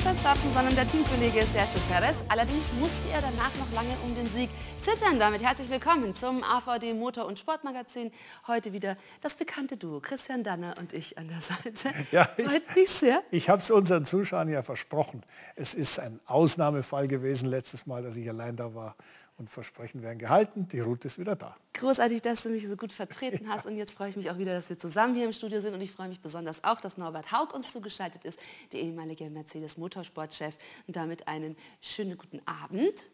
Verstappen, sondern der Teamkollege Sergio Perez. Allerdings musste er danach noch lange um den Sieg zittern. Damit herzlich willkommen zum AVD Motor- und Sportmagazin. Heute wieder das bekannte Duo, Christian Danner und ich an der Seite. Ja, sehr. Ich habe es unseren Zuschauern ja versprochen. Es ist ein Ausnahmefall gewesen letztes Mal, dass ich allein da war und Versprechen werden gehalten. Die Route ist wieder da. Großartig, dass du mich so gut vertreten hast. Und jetzt freue ich mich auch wieder, dass wir zusammen hier im Studio sind. Und ich freue mich besonders auch, dass Norbert Haug uns zugeschaltet ist, der ehemalige Mercedes Motorsportchef. Und damit einen schönen guten Abend.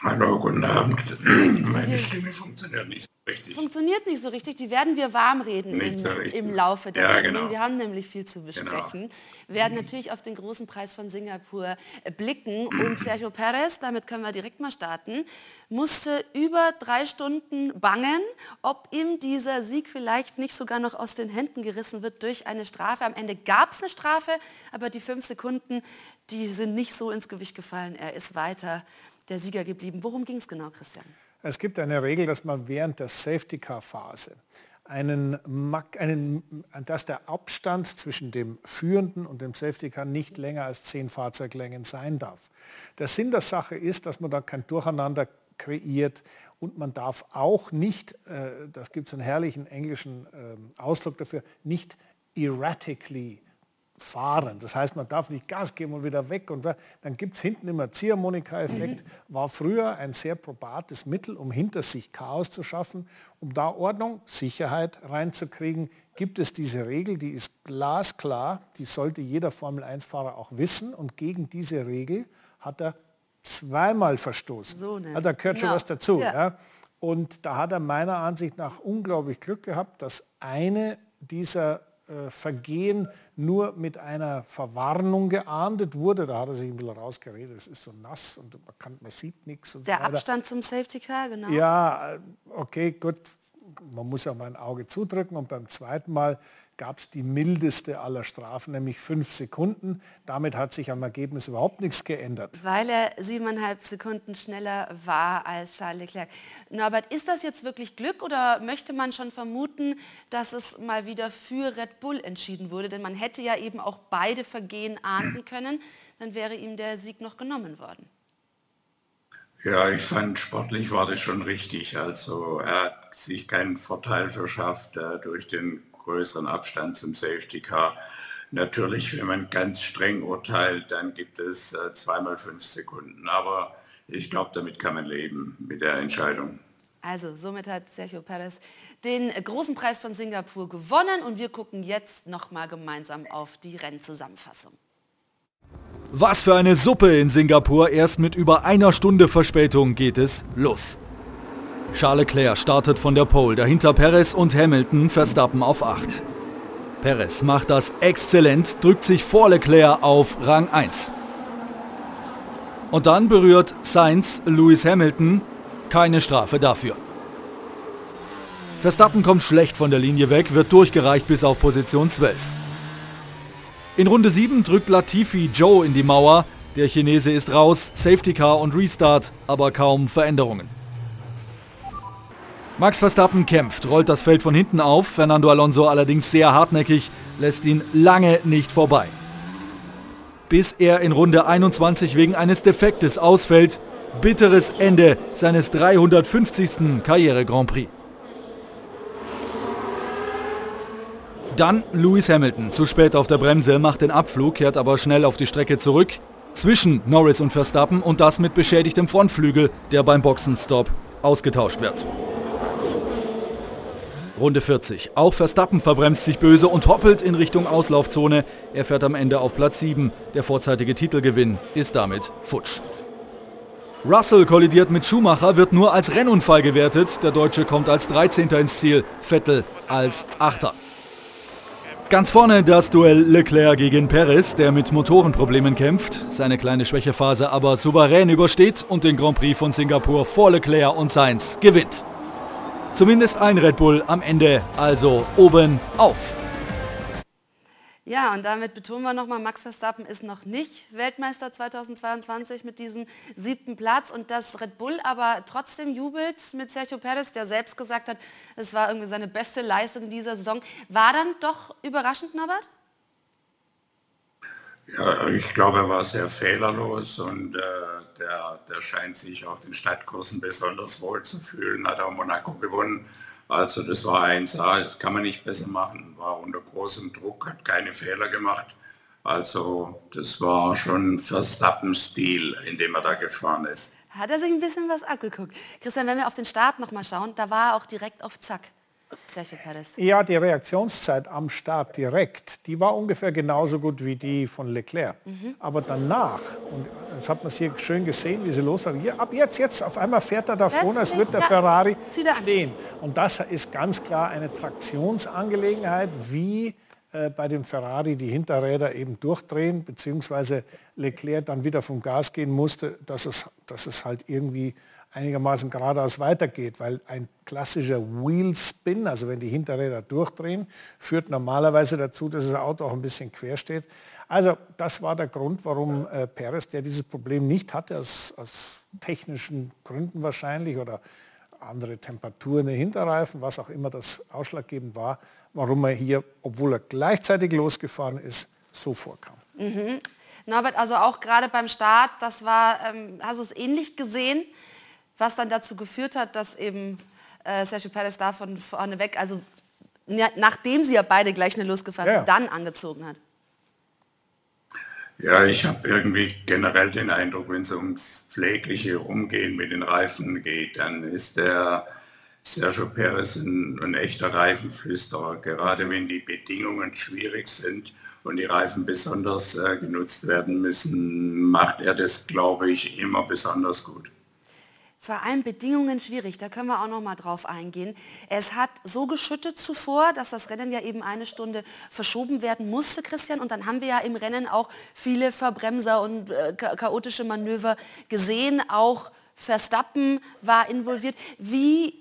Hallo, guten Abend. Meine Stimme funktioniert nicht richtig. Funktioniert nicht so richtig. Die werden wir warm reden im, so im, Laufe der ja. Genau. Wir haben nämlich viel zu besprechen. Genau. Wir werden natürlich auf den großen Preis von Singapur äh, blicken. Und Sergio Perez, damit können wir direkt mal starten, musste über drei Stunden bangen, ob ihm dieser Sieg vielleicht nicht sogar noch aus den Händen gerissen wird durch eine Strafe. Am Ende gab es eine Strafe, aber die fünf Sekunden, die sind nicht so ins Gewicht gefallen. Er ist weiter der Sieger geblieben. Worum ging es genau, Christian? Es gibt eine Regel, dass man während der Safety-Car-Phase einen, einen, dass der Abstand zwischen dem Führenden und dem Safety Car nicht länger als zehn Fahrzeuglängen sein darf. Der Sinn der Sache ist, dass man da kein Durcheinander kreiert und man darf auch nicht, äh, das gibt es einen herrlichen englischen äh, Ausdruck dafür, nicht erratically fahren. Das heißt, man darf nicht Gas geben und wieder weg. Und dann gibt es hinten immer Ziehharmonika-Effekt. Mhm. War früher ein sehr probates Mittel, um hinter sich Chaos zu schaffen. Um da Ordnung, Sicherheit reinzukriegen, gibt es diese Regel, die ist glasklar. Die sollte jeder Formel-1-Fahrer auch wissen. Und gegen diese Regel hat er zweimal verstoßen. So ne? Da gehört schon ja. was dazu. Ja. Ja. Und da hat er meiner Ansicht nach unglaublich Glück gehabt, dass eine dieser Vergehen nur mit einer Verwarnung geahndet wurde. Da hat er sich ein bisschen rausgeredet, es ist so nass und man, kann, man sieht nichts. Der so Abstand zum Safety Car, genau. Ja, äh, okay, gut. Man muss ja mal ein Auge zudrücken und beim zweiten Mal gab es die mildeste aller Strafen, nämlich fünf Sekunden. Damit hat sich am Ergebnis überhaupt nichts geändert. Weil er siebeneinhalb Sekunden schneller war als Charles Leclerc. Norbert, ist das jetzt wirklich Glück oder möchte man schon vermuten, dass es mal wieder für Red Bull entschieden wurde? Denn man hätte ja eben auch beide Vergehen ahnden können. Dann wäre ihm der Sieg noch genommen worden. Ja, ich fand sportlich war das schon richtig. Also er hat sich keinen Vorteil verschafft äh, durch den größeren Abstand zum Safety Car. Natürlich, wenn man ganz streng urteilt, dann gibt es äh, zweimal fünf Sekunden. Aber ich glaube, damit kann man leben, mit der Entscheidung. Also somit hat Sergio Perez den großen Preis von Singapur gewonnen und wir gucken jetzt nochmal gemeinsam auf die Rennzusammenfassung. Was für eine Suppe in Singapur. Erst mit über einer Stunde Verspätung geht es los. Charles Leclerc startet von der Pole, dahinter Perez und Hamilton Verstappen auf 8. Perez macht das exzellent, drückt sich vor Leclerc auf Rang 1. Und dann berührt Sainz Lewis Hamilton, keine Strafe dafür. Verstappen kommt schlecht von der Linie weg, wird durchgereicht bis auf Position 12. In Runde 7 drückt Latifi Joe in die Mauer, der Chinese ist raus, Safety Car und Restart, aber kaum Veränderungen. Max Verstappen kämpft, rollt das Feld von hinten auf, Fernando Alonso allerdings sehr hartnäckig, lässt ihn lange nicht vorbei. Bis er in Runde 21 wegen eines Defektes ausfällt, bitteres Ende seines 350. Karriere Grand Prix. Dann Lewis Hamilton, zu spät auf der Bremse, macht den Abflug, kehrt aber schnell auf die Strecke zurück. Zwischen Norris und Verstappen und das mit beschädigtem Frontflügel, der beim Boxenstopp ausgetauscht wird. Runde 40. Auch Verstappen verbremst sich böse und hoppelt in Richtung Auslaufzone. Er fährt am Ende auf Platz 7. Der vorzeitige Titelgewinn ist damit futsch. Russell kollidiert mit Schumacher, wird nur als Rennunfall gewertet. Der Deutsche kommt als 13. ins Ziel, Vettel als 8. Ganz vorne das Duell Leclerc gegen Perez, der mit Motorenproblemen kämpft, seine kleine Schwächephase aber souverän übersteht und den Grand Prix von Singapur vor Leclerc und Sainz gewinnt. Zumindest ein Red Bull am Ende, also oben auf. Ja, und damit betonen wir nochmal, Max Verstappen ist noch nicht Weltmeister 2022 mit diesem siebten Platz und dass Red Bull aber trotzdem jubelt mit Sergio Perez, der selbst gesagt hat, es war irgendwie seine beste Leistung in dieser Saison. War dann doch überraschend, Norbert? Ja, ich glaube, er war sehr fehlerlos und äh, der, der scheint sich auf den Stadtkursen besonders wohl zu fühlen, hat auch Monaco gewonnen. Also das war 1A, das kann man nicht besser machen, war unter großem Druck, hat keine Fehler gemacht. Also das war schon Verstappen-Stil, in dem er da gefahren ist. Hat er sich ein bisschen was abgeguckt. Christian, wenn wir auf den Start nochmal schauen, da war er auch direkt auf Zack. Sergio Perez. Ja, die Reaktionszeit am Start direkt, die war ungefähr genauso gut wie die von Leclerc. Mhm. Aber danach, und das hat man hier schön gesehen, wie sie los war, hier, ab jetzt, jetzt, auf einmal fährt er da vorne, es wird der Ferrari stehen. Und das ist ganz klar eine Traktionsangelegenheit, wie äh, bei dem Ferrari die Hinterräder eben durchdrehen, beziehungsweise Leclerc dann wieder vom Gas gehen musste, dass es, dass es halt irgendwie einigermaßen geradeaus weitergeht, weil ein klassischer Wheel Spin, also wenn die Hinterräder durchdrehen, führt normalerweise dazu, dass das Auto auch ein bisschen quer steht. Also das war der Grund, warum äh, Perez, der dieses Problem nicht hatte, aus, aus technischen Gründen wahrscheinlich oder andere Temperaturen der Hinterreifen, was auch immer das ausschlaggebend war, warum er hier, obwohl er gleichzeitig losgefahren ist, so vorkam. Mhm. Norbert, also auch gerade beim Start, das war, ähm, hast du es ähnlich gesehen, was dann dazu geführt hat, dass eben äh, Sergio Perez da von vorne weg, also nachdem sie ja beide gleich eine losgefahren ja. dann angezogen hat. Ja, ich habe irgendwie generell den Eindruck, wenn es ums pflegliche Umgehen mit den Reifen geht, dann ist der Sergio Perez ein, ein, echter Reifenflüsterer. Gerade wenn die Bedingungen schwierig sind und die Reifen besonders äh, genutzt werden müssen, macht er das, glaube ich, immer besonders gut vor allem Bedingungen schwierig, da können wir auch noch mal drauf eingehen. Es hat so geschüttet zuvor, dass das Rennen ja eben eine Stunde verschoben werden musste, Christian. Und dann haben wir ja im Rennen auch viele Verbremser und äh, chaotische Manöver gesehen. Auch Verstappen war involviert. Wie,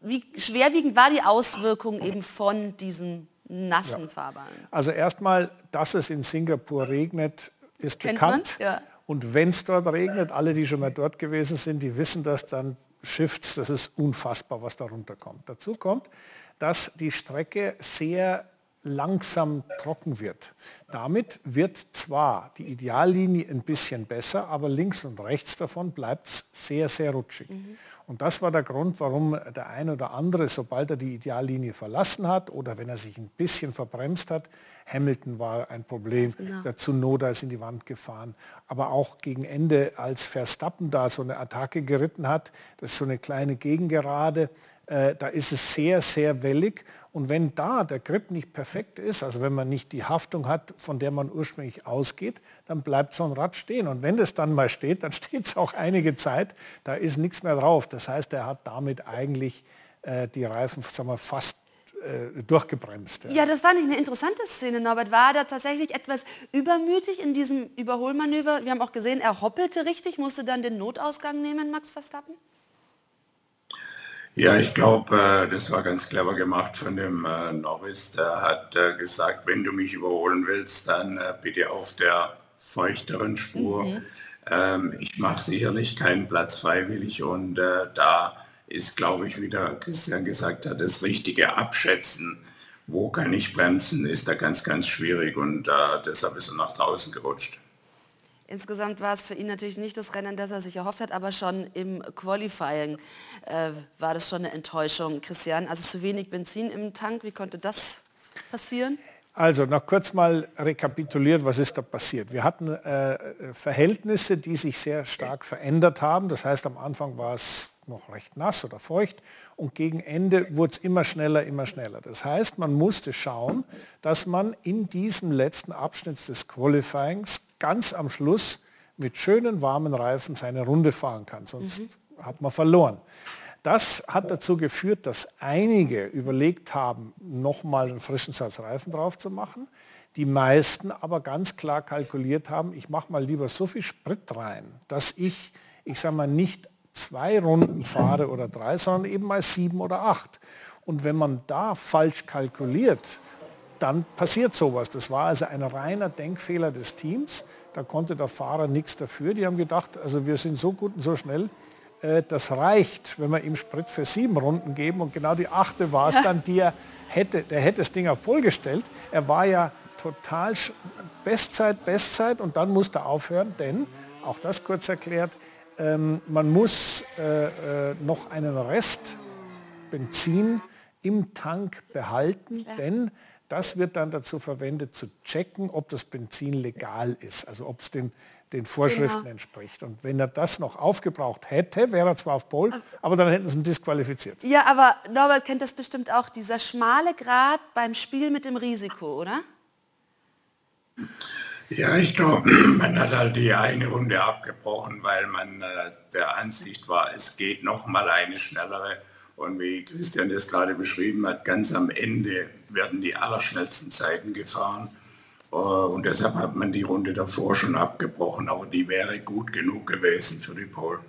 wie schwerwiegend war die Auswirkung eben von diesen nassen ja. Fahrbahnen? Also erstmal, dass es in Singapur regnet, ist Kennt bekannt. Ja. Und wenn es dort regnet, alle, die schon mal dort gewesen sind, die wissen das, dann Shifts, das ist unfassbar, was darunter kommt. Dazu kommt, dass die Strecke sehr langsam trocken wird. Damit wird zwar die Ideallinie ein bisschen besser, aber links und rechts davon bleibt es sehr, sehr rutschig. Mhm. Und das war der Grund, warum der eine oder andere, sobald er die Ideallinie verlassen hat oder wenn er sich ein bisschen verbremst hat, Hamilton war ein Problem, genau. der Tsunoda ist in die Wand gefahren, aber auch gegen Ende, als Verstappen da so eine Attacke geritten hat, das ist so eine kleine Gegengerade, äh, da ist es sehr, sehr wellig. Und wenn da der Grip nicht perfekt ist, also wenn man nicht die Haftung hat, von der man ursprünglich ausgeht, dann bleibt so ein Rad stehen. Und wenn das dann mal steht, dann steht es auch einige Zeit, da ist nichts mehr drauf. Das heißt, er hat damit eigentlich äh, die Reifen sagen wir, fast äh, durchgebremst. Ja. ja. das war nicht eine interessante Szene, Norbert. War er tatsächlich etwas übermütig in diesem Überholmanöver? Wir haben auch gesehen, er hoppelte richtig, musste dann den Notausgang nehmen, Max Verstappen? Ja, ich glaube, äh, das war ganz clever gemacht von dem äh, Norris. Der hat gesagt, wenn du mich überholen willst, dann bitte auf der feuchteren Spur. Mhm. Ähm, ich mache sicherlich keinen Platz freiwillig und äh, da ist, glaube ich, wie der Christian gesagt hat, das richtige Abschätzen. Wo kann ich bremsen, ist da ganz, ganz schwierig und äh, deshalb ist er nach draußen gerutscht. Insgesamt war es für ihn natürlich nicht das Rennen, das er sich erhofft hat, aber schon im Qualifying äh, war das schon eine Enttäuschung, Christian. Also zu wenig Benzin im Tank, wie konnte das passieren? Also noch kurz mal rekapituliert, was ist da passiert. Wir hatten äh, Verhältnisse, die sich sehr stark verändert haben. Das heißt, am Anfang war es noch recht nass oder feucht und gegen Ende wurde es immer schneller, immer schneller. Das heißt, man musste schauen, dass man in diesem letzten Abschnitt des Qualifyings ganz am Schluss mit schönen warmen Reifen seine Runde fahren kann, sonst mhm. hat man verloren. Das hat dazu geführt, dass einige überlegt haben, nochmal einen frischen Satz Reifen drauf zu machen. Die meisten aber ganz klar kalkuliert haben, ich mache mal lieber so viel Sprit rein, dass ich, ich sage mal, nicht zwei Runden fahre oder drei, sondern eben mal sieben oder acht. Und wenn man da falsch kalkuliert dann passiert sowas. Das war also ein reiner Denkfehler des Teams. Da konnte der Fahrer nichts dafür. Die haben gedacht, also wir sind so gut und so schnell, das reicht, wenn wir ihm Sprit für sieben Runden geben. Und genau die achte war es dann, die er hätte, der hätte das Ding auf Pol gestellt. Er war ja total Bestzeit, Bestzeit und dann musste er aufhören, denn, auch das kurz erklärt, ähm, man muss äh, äh, noch einen Rest Benzin im Tank behalten, Klar. denn das wird dann dazu verwendet, zu checken, ob das Benzin legal ist, also ob es den, den Vorschriften genau. entspricht. Und wenn er das noch aufgebraucht hätte, wäre er zwar auf Pol, aber dann hätten sie ihn disqualifiziert. Ja, aber Norbert kennt das bestimmt auch, dieser schmale Grad beim Spiel mit dem Risiko, oder? Ja, ich glaube, man hat halt die eine Runde abgebrochen, weil man äh, der Ansicht war, es geht noch mal eine schnellere und wie Christian das gerade beschrieben hat, ganz am Ende werden die allerschnellsten Zeiten gefahren. Äh, und deshalb hat man die Runde davor schon abgebrochen, aber die wäre gut genug gewesen für die Pole.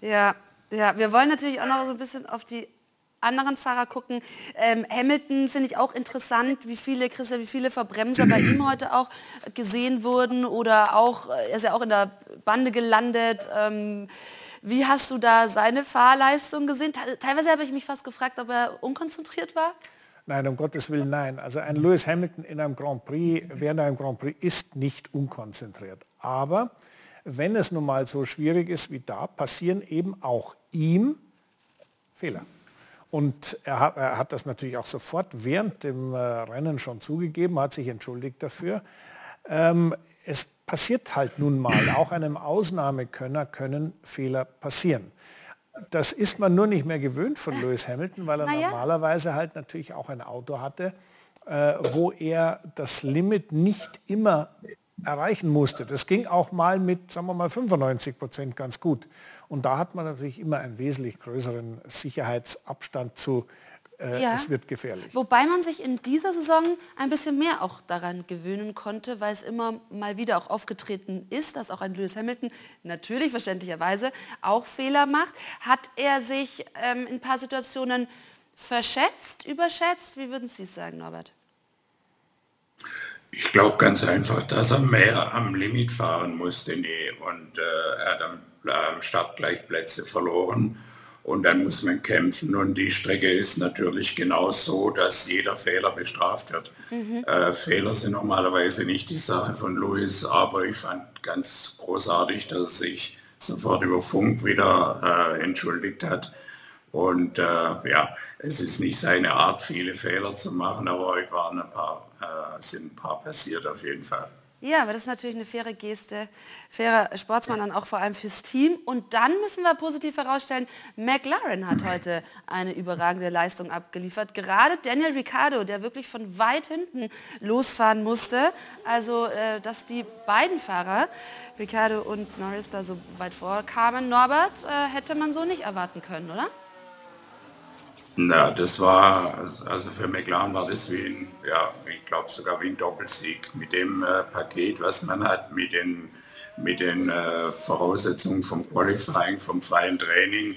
Ja, ja, wir wollen natürlich auch noch so ein bisschen auf die anderen Fahrer gucken. Ähm, Hamilton finde ich auch interessant, wie viele, Christian, wie viele Verbremser bei ihm heute auch gesehen wurden oder auch, äh, er ist ja auch in der Bande gelandet. Ähm, wie hast du da seine Fahrleistung gesehen? Teilweise habe ich mich fast gefragt, ob er unkonzentriert war. Nein, um Gottes Willen, nein. Also ein Lewis Hamilton in einem Grand Prix, während einem Grand Prix, ist nicht unkonzentriert. Aber wenn es nun mal so schwierig ist wie da, passieren eben auch ihm Fehler. Und er hat, er hat, das natürlich auch sofort während dem äh, Rennen schon zugegeben, hat sich entschuldigt dafür. Ähm, es passiert halt nun mal, auch einem Ausnahmekönner können Fehler passieren. Das ist man nur nicht mehr gewöhnt von Lewis Hamilton, weil er ja. normalerweise halt natürlich auch ein Auto hatte, äh, wo er das Limit nicht immer erreichen musste. Das ging auch mal mit, sagen wir mal, 95 Prozent ganz gut. Und da hat man natürlich immer einen wesentlich größeren Sicherheitsabstand zu äh, ja. es wird gefährlich. Wobei man sich in dieser Saison ein bisschen mehr auch daran gewöhnen konnte, weil es immer mal wieder auch aufgetreten ist, dass auch ein Lewis Hamilton natürlich verständlicherweise auch Fehler macht. Hat er sich ähm, in ein paar Situationen verschätzt, überschätzt? Wie würden Sie es sagen, Norbert? Ich glaube ganz einfach, dass er mehr am Limit fahren musste nee. und äh, er hat am, am Start gleich Plätze verloren und dann muss man kämpfen und die Strecke ist natürlich genau so, dass jeder Fehler bestraft wird. Mhm. Äh, Fehler sind normalerweise nicht die Sache von Louis, aber ich fand ganz großartig, dass er sich sofort über Funk wieder äh, entschuldigt hat. Und äh, ja, es ist nicht seine Art, viele Fehler zu machen, aber heute waren ein paar, äh, sind ein paar passiert auf jeden Fall. Ja, aber das ist natürlich eine faire Geste, fairer Sportsmann dann auch vor allem fürs Team. Und dann müssen wir positiv herausstellen, McLaren hat heute eine überragende Leistung abgeliefert. Gerade Daniel Ricciardo, der wirklich von weit hinten losfahren musste. Also, äh, dass die beiden Fahrer, Ricciardo und Norris, da so weit vorkamen. Norbert, äh, hätte man so nicht erwarten können, oder? Na, das war, also für McLaren war das wie ein, ja, ich glaube sogar wie ein Doppelsieg mit dem äh, Paket, was man hat, mit den, mit den äh, Voraussetzungen vom Qualifying, vom freien Training.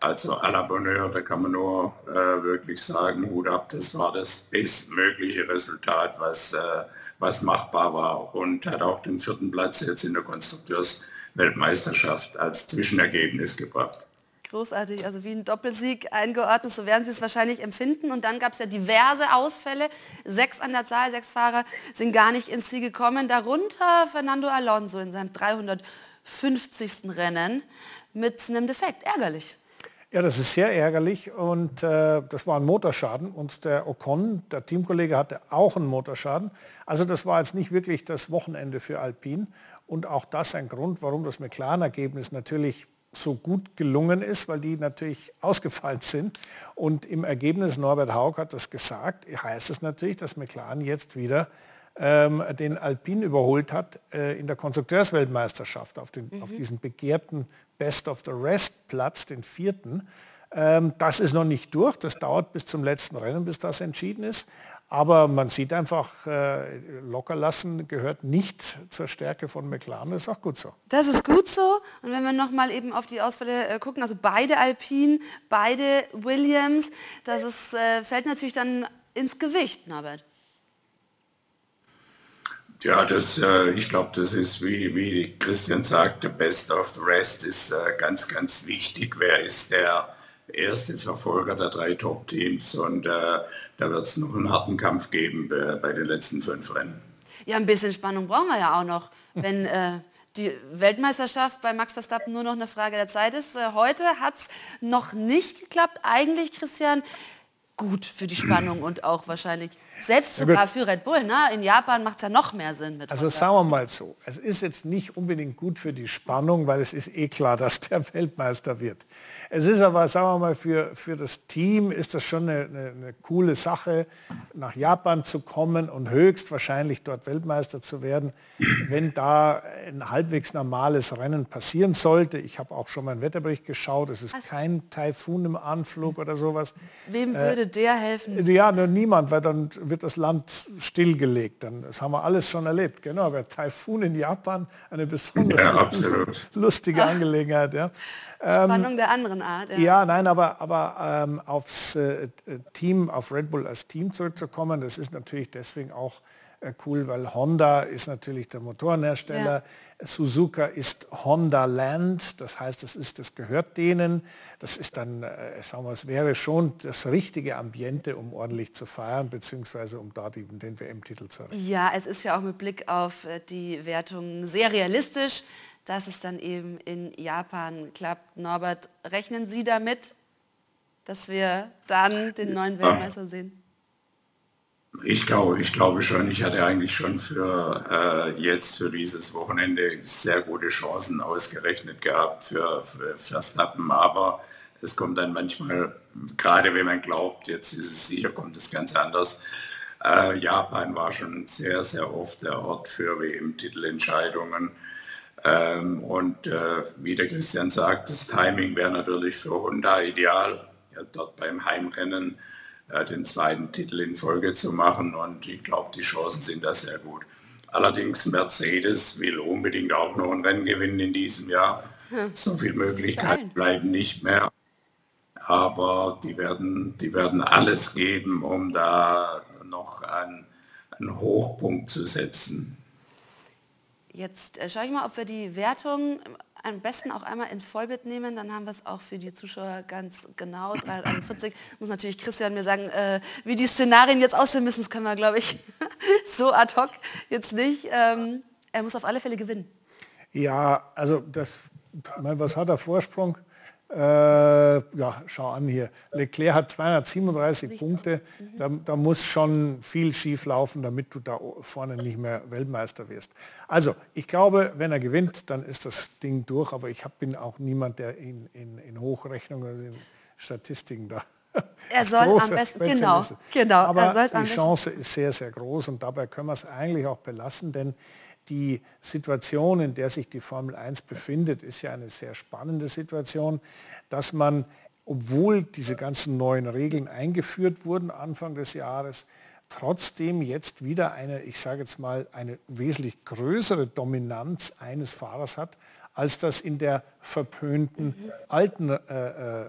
Also à la Bonheur, da kann man nur äh, wirklich sagen, Hut ab, das war das bestmögliche Resultat, was, äh, was machbar war und hat auch den vierten Platz jetzt in der Konstrukteursweltmeisterschaft als Zwischenergebnis gebracht. Großartig, also wie ein Doppelsieg eingeordnet, so werden Sie es wahrscheinlich empfinden. Und dann gab es ja diverse Ausfälle. Sechs an der Zahl, sechs Fahrer sind gar nicht ins Ziel gekommen. Darunter Fernando Alonso in seinem 350. Rennen mit einem Defekt. Ärgerlich. Ja, das ist sehr ärgerlich und äh, das war ein Motorschaden und der Ocon, der Teamkollege, hatte auch einen Motorschaden. Also das war jetzt nicht wirklich das Wochenende für Alpine und auch das ein Grund, warum das McLaren-Ergebnis natürlich so gut gelungen ist, weil die natürlich ausgefallen sind. Und im Ergebnis, Norbert Haug hat das gesagt, heißt es natürlich, dass McLaren jetzt wieder ähm, den Alpine überholt hat äh, in der Konstrukteursweltmeisterschaft auf, den, mhm. auf diesen begehrten Best of the Rest Platz, den vierten. Ähm, das ist noch nicht durch, das dauert bis zum letzten Rennen, bis das entschieden ist. Aber man sieht einfach, äh, locker lassen gehört nicht zur Stärke von McLaren. Das ist auch gut so. Das ist gut so. Und wenn wir nochmal eben auf die Ausfälle äh, gucken, also beide Alpine, beide Williams, das ist, äh, fällt natürlich dann ins Gewicht, Norbert. Ja, das, ich glaube, das ist, wie, wie Christian sagte, best of the rest ist ganz, ganz wichtig. Wer ist der erste Verfolger der drei Top-Teams und da wird es noch einen harten Kampf geben bei, bei, den letzten fünf Rennen. Ja, ein bisschen Spannung brauchen wir ja auch noch, wenn äh, die Weltmeisterschaft bei Max Verstappen nur noch eine Frage der Zeit ist. Äh, heute hat es noch nicht geklappt. Eigentlich, Christian, gut für die Spannung und auch wahrscheinlich selbst sogar für Red Bull. Ne? In Japan macht es ja noch mehr Sinn. Mit also sagen wir mal so, es ist jetzt nicht unbedingt gut für die Spannung, weil es ist eh klar, dass der Weltmeister wird. Es ist aber, sagen wir mal, für, für das Team ist das schon eine, eine, eine coole Sache, nach Japan zu kommen und höchstwahrscheinlich dort Weltmeister zu werden, wenn da ein halbwegs normales Rennen passieren sollte. Ich habe auch schon mal einen Wetterbericht geschaut, es ist also, kein Taifun im Anflug oder sowas. Wem äh, würde der helfen? Ja, nur niemand, weil dann wird das Land stillgelegt. Dann, das haben wir alles schon erlebt. Genau, aber Taifun in Japan, eine besonders ja, lustige Angelegenheit. Ja. Spannung ähm, der anderen Art. Ja, ja nein, aber, aber ähm, aufs äh, Team, auf Red Bull als Team zurückzukommen, das ist natürlich deswegen auch äh, cool, weil Honda ist natürlich der Motorenhersteller. Ja. Suzuka ist Honda Land, das heißt, das ist, das gehört denen. Das ist dann, äh, sagen wir, es wäre schon das richtige Ambiente, um ordentlich zu feiern, beziehungsweise um da die, den WM-Titel zu erreichen. Ja, es ist ja auch mit Blick auf äh, die Wertung sehr realistisch dass es dann eben in Japan klappt. Norbert, rechnen Sie damit, dass wir dann den neuen Weltmeister sehen? Ich glaube, ich glaube schon. Ich hatte eigentlich schon für äh, jetzt, für dieses Wochenende sehr gute Chancen ausgerechnet gehabt für, für Verstappen. Aber es kommt dann manchmal, gerade wenn man glaubt, jetzt ist es sicher, kommt es ganz anders. Äh, Japan war schon sehr, sehr oft der Ort für WM-Titelentscheidungen. Ähm, und äh, wie der Christian sagt, das Timing wäre natürlich für Honda ideal, ja, dort beim Heimrennen äh, den zweiten Titel in Folge zu machen. Und ich glaube, die Chancen sind da sehr gut. Allerdings Mercedes will unbedingt auch noch ein Rennen gewinnen in diesem Jahr. Hm. So viele Möglichkeiten bleiben nicht mehr. Aber die werden, die werden alles geben, um da noch einen, einen Hochpunkt zu setzen. Jetzt äh, schaue ich mal, ob wir die Wertung am besten auch einmal ins Vollbild nehmen, dann haben wir es auch für die Zuschauer ganz genau. 341 muss natürlich Christian mir sagen, äh, wie die Szenarien jetzt aussehen müssen, das können wir, glaube ich, so ad hoc jetzt nicht. Ähm, er muss auf alle Fälle gewinnen. Ja, also das, was hat er Vorsprung? Äh, ja, schau an hier. Leclerc hat 237 nicht Punkte. Da, da, muss schon viel schief laufen, damit du da vorne nicht mehr Weltmeister wirst. Also, ich glaube, wenn er gewinnt, dann ist das Ding durch. Aber ich hab, bin auch niemand, der in, in, in Hochrechnungen, also in Statistiken da er soll am besten, genau, genau. Aber die Chance ist sehr, sehr groß und dabei können wir es eigentlich auch belassen, denn die Situation, in der sich die Formel 1 befindet, ist ja eine sehr spannende Situation, dass man, obwohl diese ganzen neuen Regeln eingeführt wurden Anfang des Jahres, trotzdem jetzt wieder eine, ich sage jetzt mal, eine wesentlich größere Dominanz eines Fahrers hat, als das in der verpönten alten äh, äh,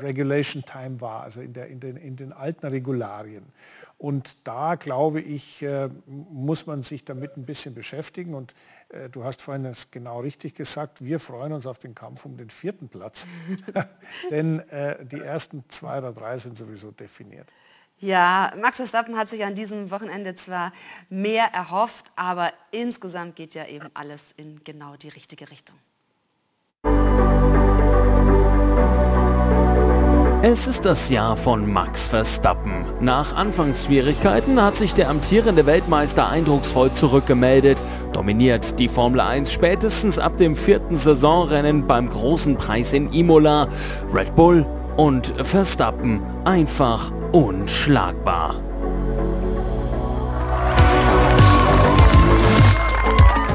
Regulation Time war, also in, der, in, den, in den alten Regularien. Und da, glaube ich, äh, muss man sich damit ein bisschen beschäftigen. Und äh, du hast vorhin das genau richtig gesagt, wir freuen uns auf den Kampf um den vierten Platz. Denn äh, die ersten zwei oder drei sind sowieso definiert. Ja, Max Verstappen hat sich an diesem Wochenende zwar mehr erhofft, aber insgesamt geht ja eben alles in genau die richtige Richtung. Es ist das Jahr von Max Verstappen. Nach Anfangsschwierigkeiten hat sich der amtierende Weltmeister eindrucksvoll zurückgemeldet, dominiert die Formel 1 spätestens ab dem vierten Saisonrennen beim großen Preis in Imola. Red Bull und Verstappen einfach unschlagbar.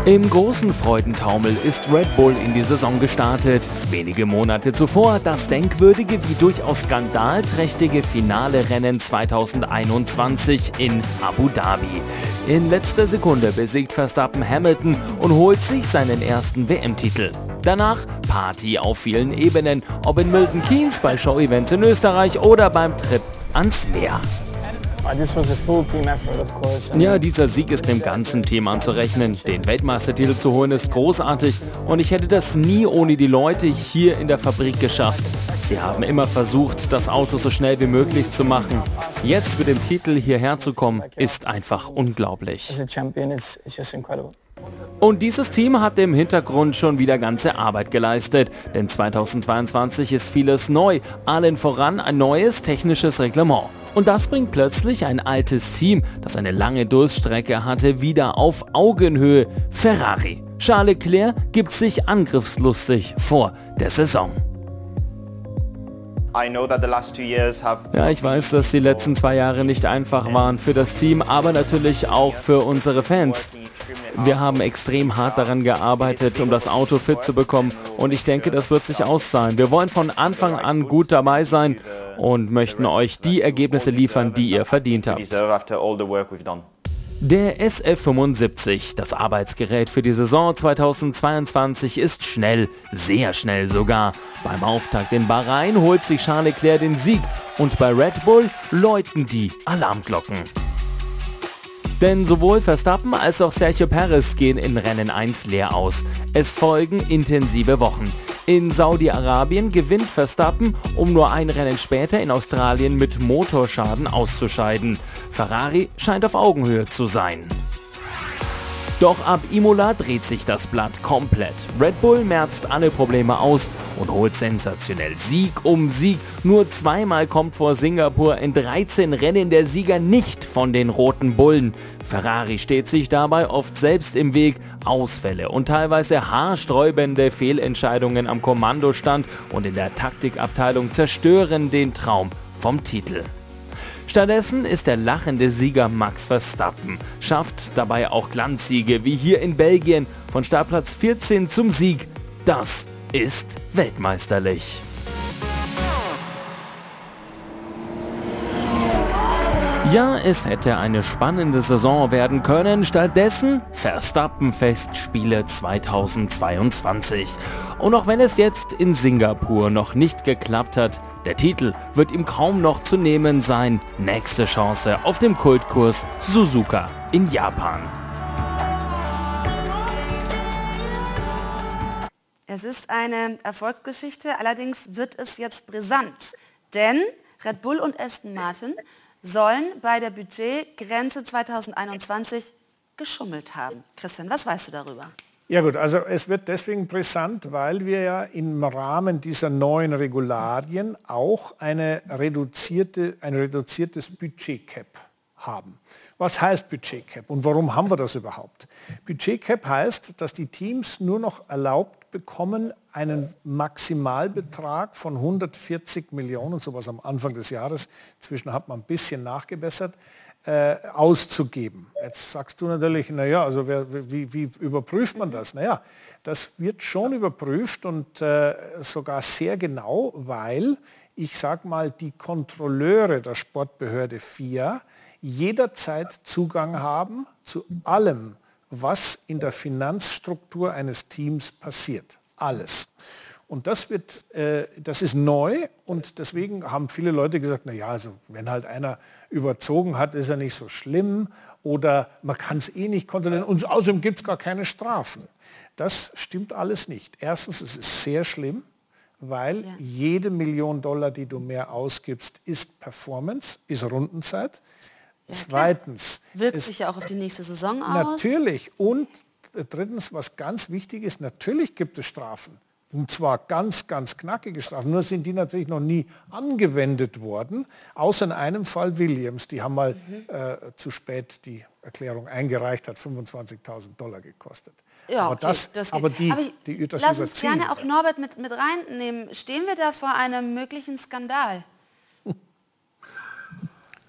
Im großen Freudentaumel ist Red Bull in die Saison gestartet. Wenige Monate zuvor das denkwürdige wie durchaus skandalträchtige Finale Rennen 2021 in Abu Dhabi. In letzter Sekunde besiegt Verstappen Hamilton und holt sich seinen ersten WM-Titel. Danach Party auf vielen Ebenen, ob in Milton Keynes bei Show-Events in Österreich oder beim Trip ans Meer. Ja, dieser Sieg ist dem ganzen Team anzurechnen. Den Weltmeistertitel zu holen ist großartig und ich hätte das nie ohne die Leute hier in der Fabrik geschafft. Sie haben immer versucht, das Auto so schnell wie möglich zu machen. Jetzt mit dem Titel hierher zu kommen, ist einfach unglaublich. Und dieses Team hat im Hintergrund schon wieder ganze Arbeit geleistet, denn 2022 ist vieles neu, allen voran ein neues technisches Reglement. Und das bringt plötzlich ein altes Team, das eine lange Durststrecke hatte, wieder auf Augenhöhe. Ferrari. Charles Leclerc gibt sich angriffslustig vor der Saison. Ja, ich weiß, dass die letzten zwei Jahre nicht einfach waren für das Team, aber natürlich auch für unsere Fans. Wir haben extrem hart daran gearbeitet, um das Auto fit zu bekommen und ich denke, das wird sich auszahlen. Wir wollen von Anfang an gut dabei sein und möchten euch die Ergebnisse liefern, die ihr verdient habt. Der SF75, das Arbeitsgerät für die Saison 2022, ist schnell, sehr schnell sogar. Beim Auftakt in Bahrain holt sich Charles Leclerc den Sieg und bei Red Bull läuten die Alarmglocken. Denn sowohl Verstappen als auch Sergio Perez gehen in Rennen 1 leer aus. Es folgen intensive Wochen. In Saudi-Arabien gewinnt Verstappen, um nur ein Rennen später in Australien mit Motorschaden auszuscheiden. Ferrari scheint auf Augenhöhe zu sein. Doch ab Imola dreht sich das Blatt komplett. Red Bull merzt alle Probleme aus und holt sensationell Sieg um Sieg. Nur zweimal kommt vor Singapur in 13 Rennen der Sieger nicht von den roten Bullen. Ferrari steht sich dabei oft selbst im Weg. Ausfälle und teilweise haarsträubende Fehlentscheidungen am Kommandostand und in der Taktikabteilung zerstören den Traum vom Titel. Stattdessen ist der lachende Sieger Max Verstappen, schafft dabei auch Glanzsiege wie hier in Belgien von Startplatz 14 zum Sieg. Das ist weltmeisterlich. Ja, es hätte eine spannende Saison werden können. Stattdessen Verstappen-Festspiele 2022. Und auch wenn es jetzt in Singapur noch nicht geklappt hat, der Titel wird ihm kaum noch zu nehmen sein. Nächste Chance auf dem Kultkurs Suzuka in Japan. Es ist eine Erfolgsgeschichte, allerdings wird es jetzt brisant, denn Red Bull und Aston Martin sollen bei der Budgetgrenze 2021 geschummelt haben. Christian, was weißt du darüber? Ja gut, also es wird deswegen brisant, weil wir ja im Rahmen dieser neuen Regularien auch eine reduzierte, ein reduziertes Budgetcap haben. Was heißt Budgetcap und warum haben wir das überhaupt? Budgetcap heißt, dass die Teams nur noch erlaubt bekommen, einen Maximalbetrag von 140 Millionen, sowas am Anfang des Jahres, inzwischen hat man ein bisschen nachgebessert, äh, auszugeben. Jetzt sagst du natürlich, naja, also wer, wie, wie, überprüft man das? Naja, das wird schon überprüft und äh, sogar sehr genau, weil ich sage mal, die Kontrolleure der Sportbehörde FIA jederzeit Zugang haben zu allem, was in der Finanzstruktur eines Teams passiert. Alles. Und das, wird, äh, das ist neu und deswegen haben viele Leute gesagt, naja, also wenn halt einer überzogen hat, ist er nicht so schlimm oder man kann es eh nicht kontrollieren und außerdem gibt es gar keine Strafen. Das stimmt alles nicht. Erstens, es ist sehr schlimm, weil ja. jede Million Dollar, die du mehr ausgibst, ist Performance, ist Rundenzeit. Ja, Zweitens. Wirkt sich ja auch auf die nächste Saison aus. Natürlich. Und drittens, was ganz wichtig ist, natürlich gibt es Strafen. Und zwar ganz, ganz knackige Strafen. Nur sind die natürlich noch nie angewendet worden, außer in einem Fall Williams. Die haben mal mhm. äh, zu spät die Erklärung eingereicht, hat 25.000 Dollar gekostet. Ja, aber, okay, das, das aber die, aber die das Lass uns gerne auch Norbert mit, mit reinnehmen. Stehen wir da vor einem möglichen Skandal?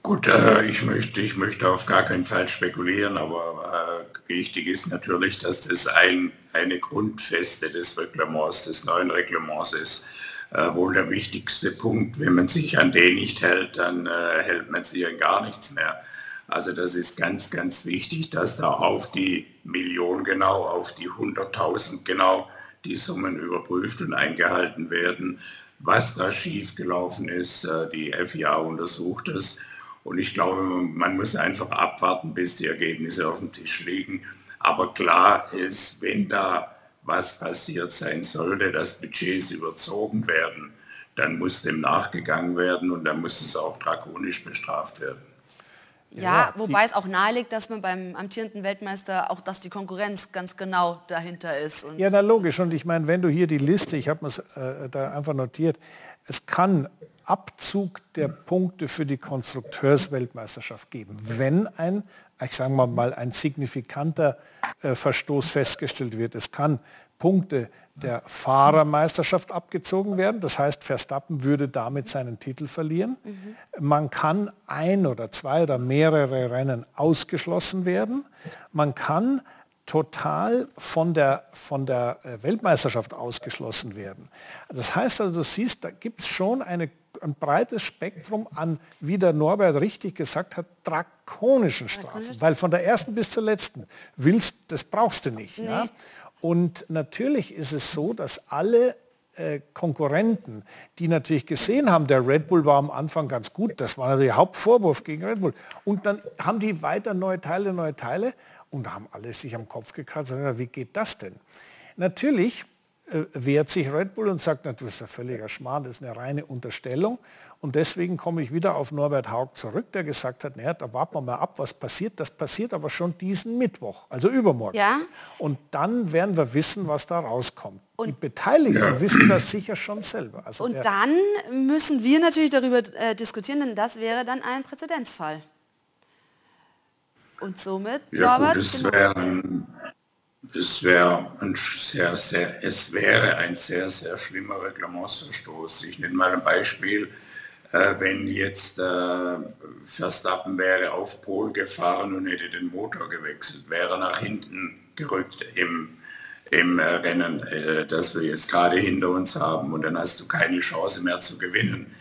Gut, äh, ich, möchte, ich möchte auf gar keinen Fall spekulieren, aber äh, wichtig ist natürlich, dass das ein, eine Grundfeste des Reglements, des neuen Reglements ist. Äh, wohl der wichtigste Punkt. Wenn man sich an den nicht hält, dann äh, hält man sich an gar nichts mehr. Also das ist ganz, ganz wichtig, dass da auf die Million genau, auf die 100.000 genau die Summen überprüft und eingehalten werden. Was da schiefgelaufen ist, äh, die FIA untersucht es Und ich glaube, man muss einfach abwarten, bis die Ergebnisse auf dem Tisch liegen. Aber klar ist, wenn da was passiert sein sollte, dass Budgets überzogen werden, dann muss dem nachgegangen werden und dann muss es auch drakonisch bestraft werden. Ja, ja wobei es auch naheliegt, dass man beim amtierenden Weltmeister auch, dass die Konkurrenz ganz genau dahinter ist. ja, na logisch. Und ich meine, wenn du hier die Liste, ich habe es äh, da einfach notiert, es kann Abzug der Punkte für die Konstrukteursweltmeisterschaft geben, wenn ein, ich sage mal, ein signifikanter äh, Verstoß festgestellt wird. Es kann Punkte der Fahrermeisterschaft abgezogen werden. Das heißt, Verstappen würde damit seinen Titel verlieren. Mhm. Man kann ein oder zwei oder mehrere Rennen ausgeschlossen werden. Man kann total von der, von der äh, Weltmeisterschaft ausgeschlossen werden. Das heißt also, du siehst, da gibt es schon eine, ein breites Spektrum an, wie der Norbert richtig gesagt hat, drakonischen Strafen. Weil von der ersten bis zur letzten willst, das brauchst du nicht. Nee. Ja? Und natürlich ist es so, dass alle äh, Konkurrenten, die natürlich gesehen haben, der Red Bull war am Anfang ganz gut, das war der Hauptvorwurf gegen Red Bull. Und dann haben die weiter neue Teile, neue Teile und haben alle sich am Kopf gekratzt, wie geht das denn? Natürlich wehrt sich Red Bull und sagt, das ist ein völliger Schmarrn, das ist eine reine Unterstellung. Und deswegen komme ich wieder auf Norbert Haug zurück, der gesagt hat, naja, da warten wir mal ab, was passiert. Das passiert aber schon diesen Mittwoch, also übermorgen. Ja? Und dann werden wir wissen, was da rauskommt. Und die Beteiligten ja. wissen das sicher schon selber. Also und dann müssen wir natürlich darüber äh, diskutieren, denn das wäre dann ein Präzedenzfall. Und somit, ja, Robert, gut, es wäre ein, es wäre ein sehr, sehr, es wäre ein sehr, sehr schlimmer Reglementsverstoß. Ich nenne mal ein Beispiel. Äh, wenn jetzt äh, Verstappen wäre auf Pol gefahren und hätte den Motor gewechselt, wäre nach hinten gerückt im, im äh, Rennen, äh, das wir jetzt gerade hinter uns haben. Und dann hast du keine Chance mehr zu gewinnen.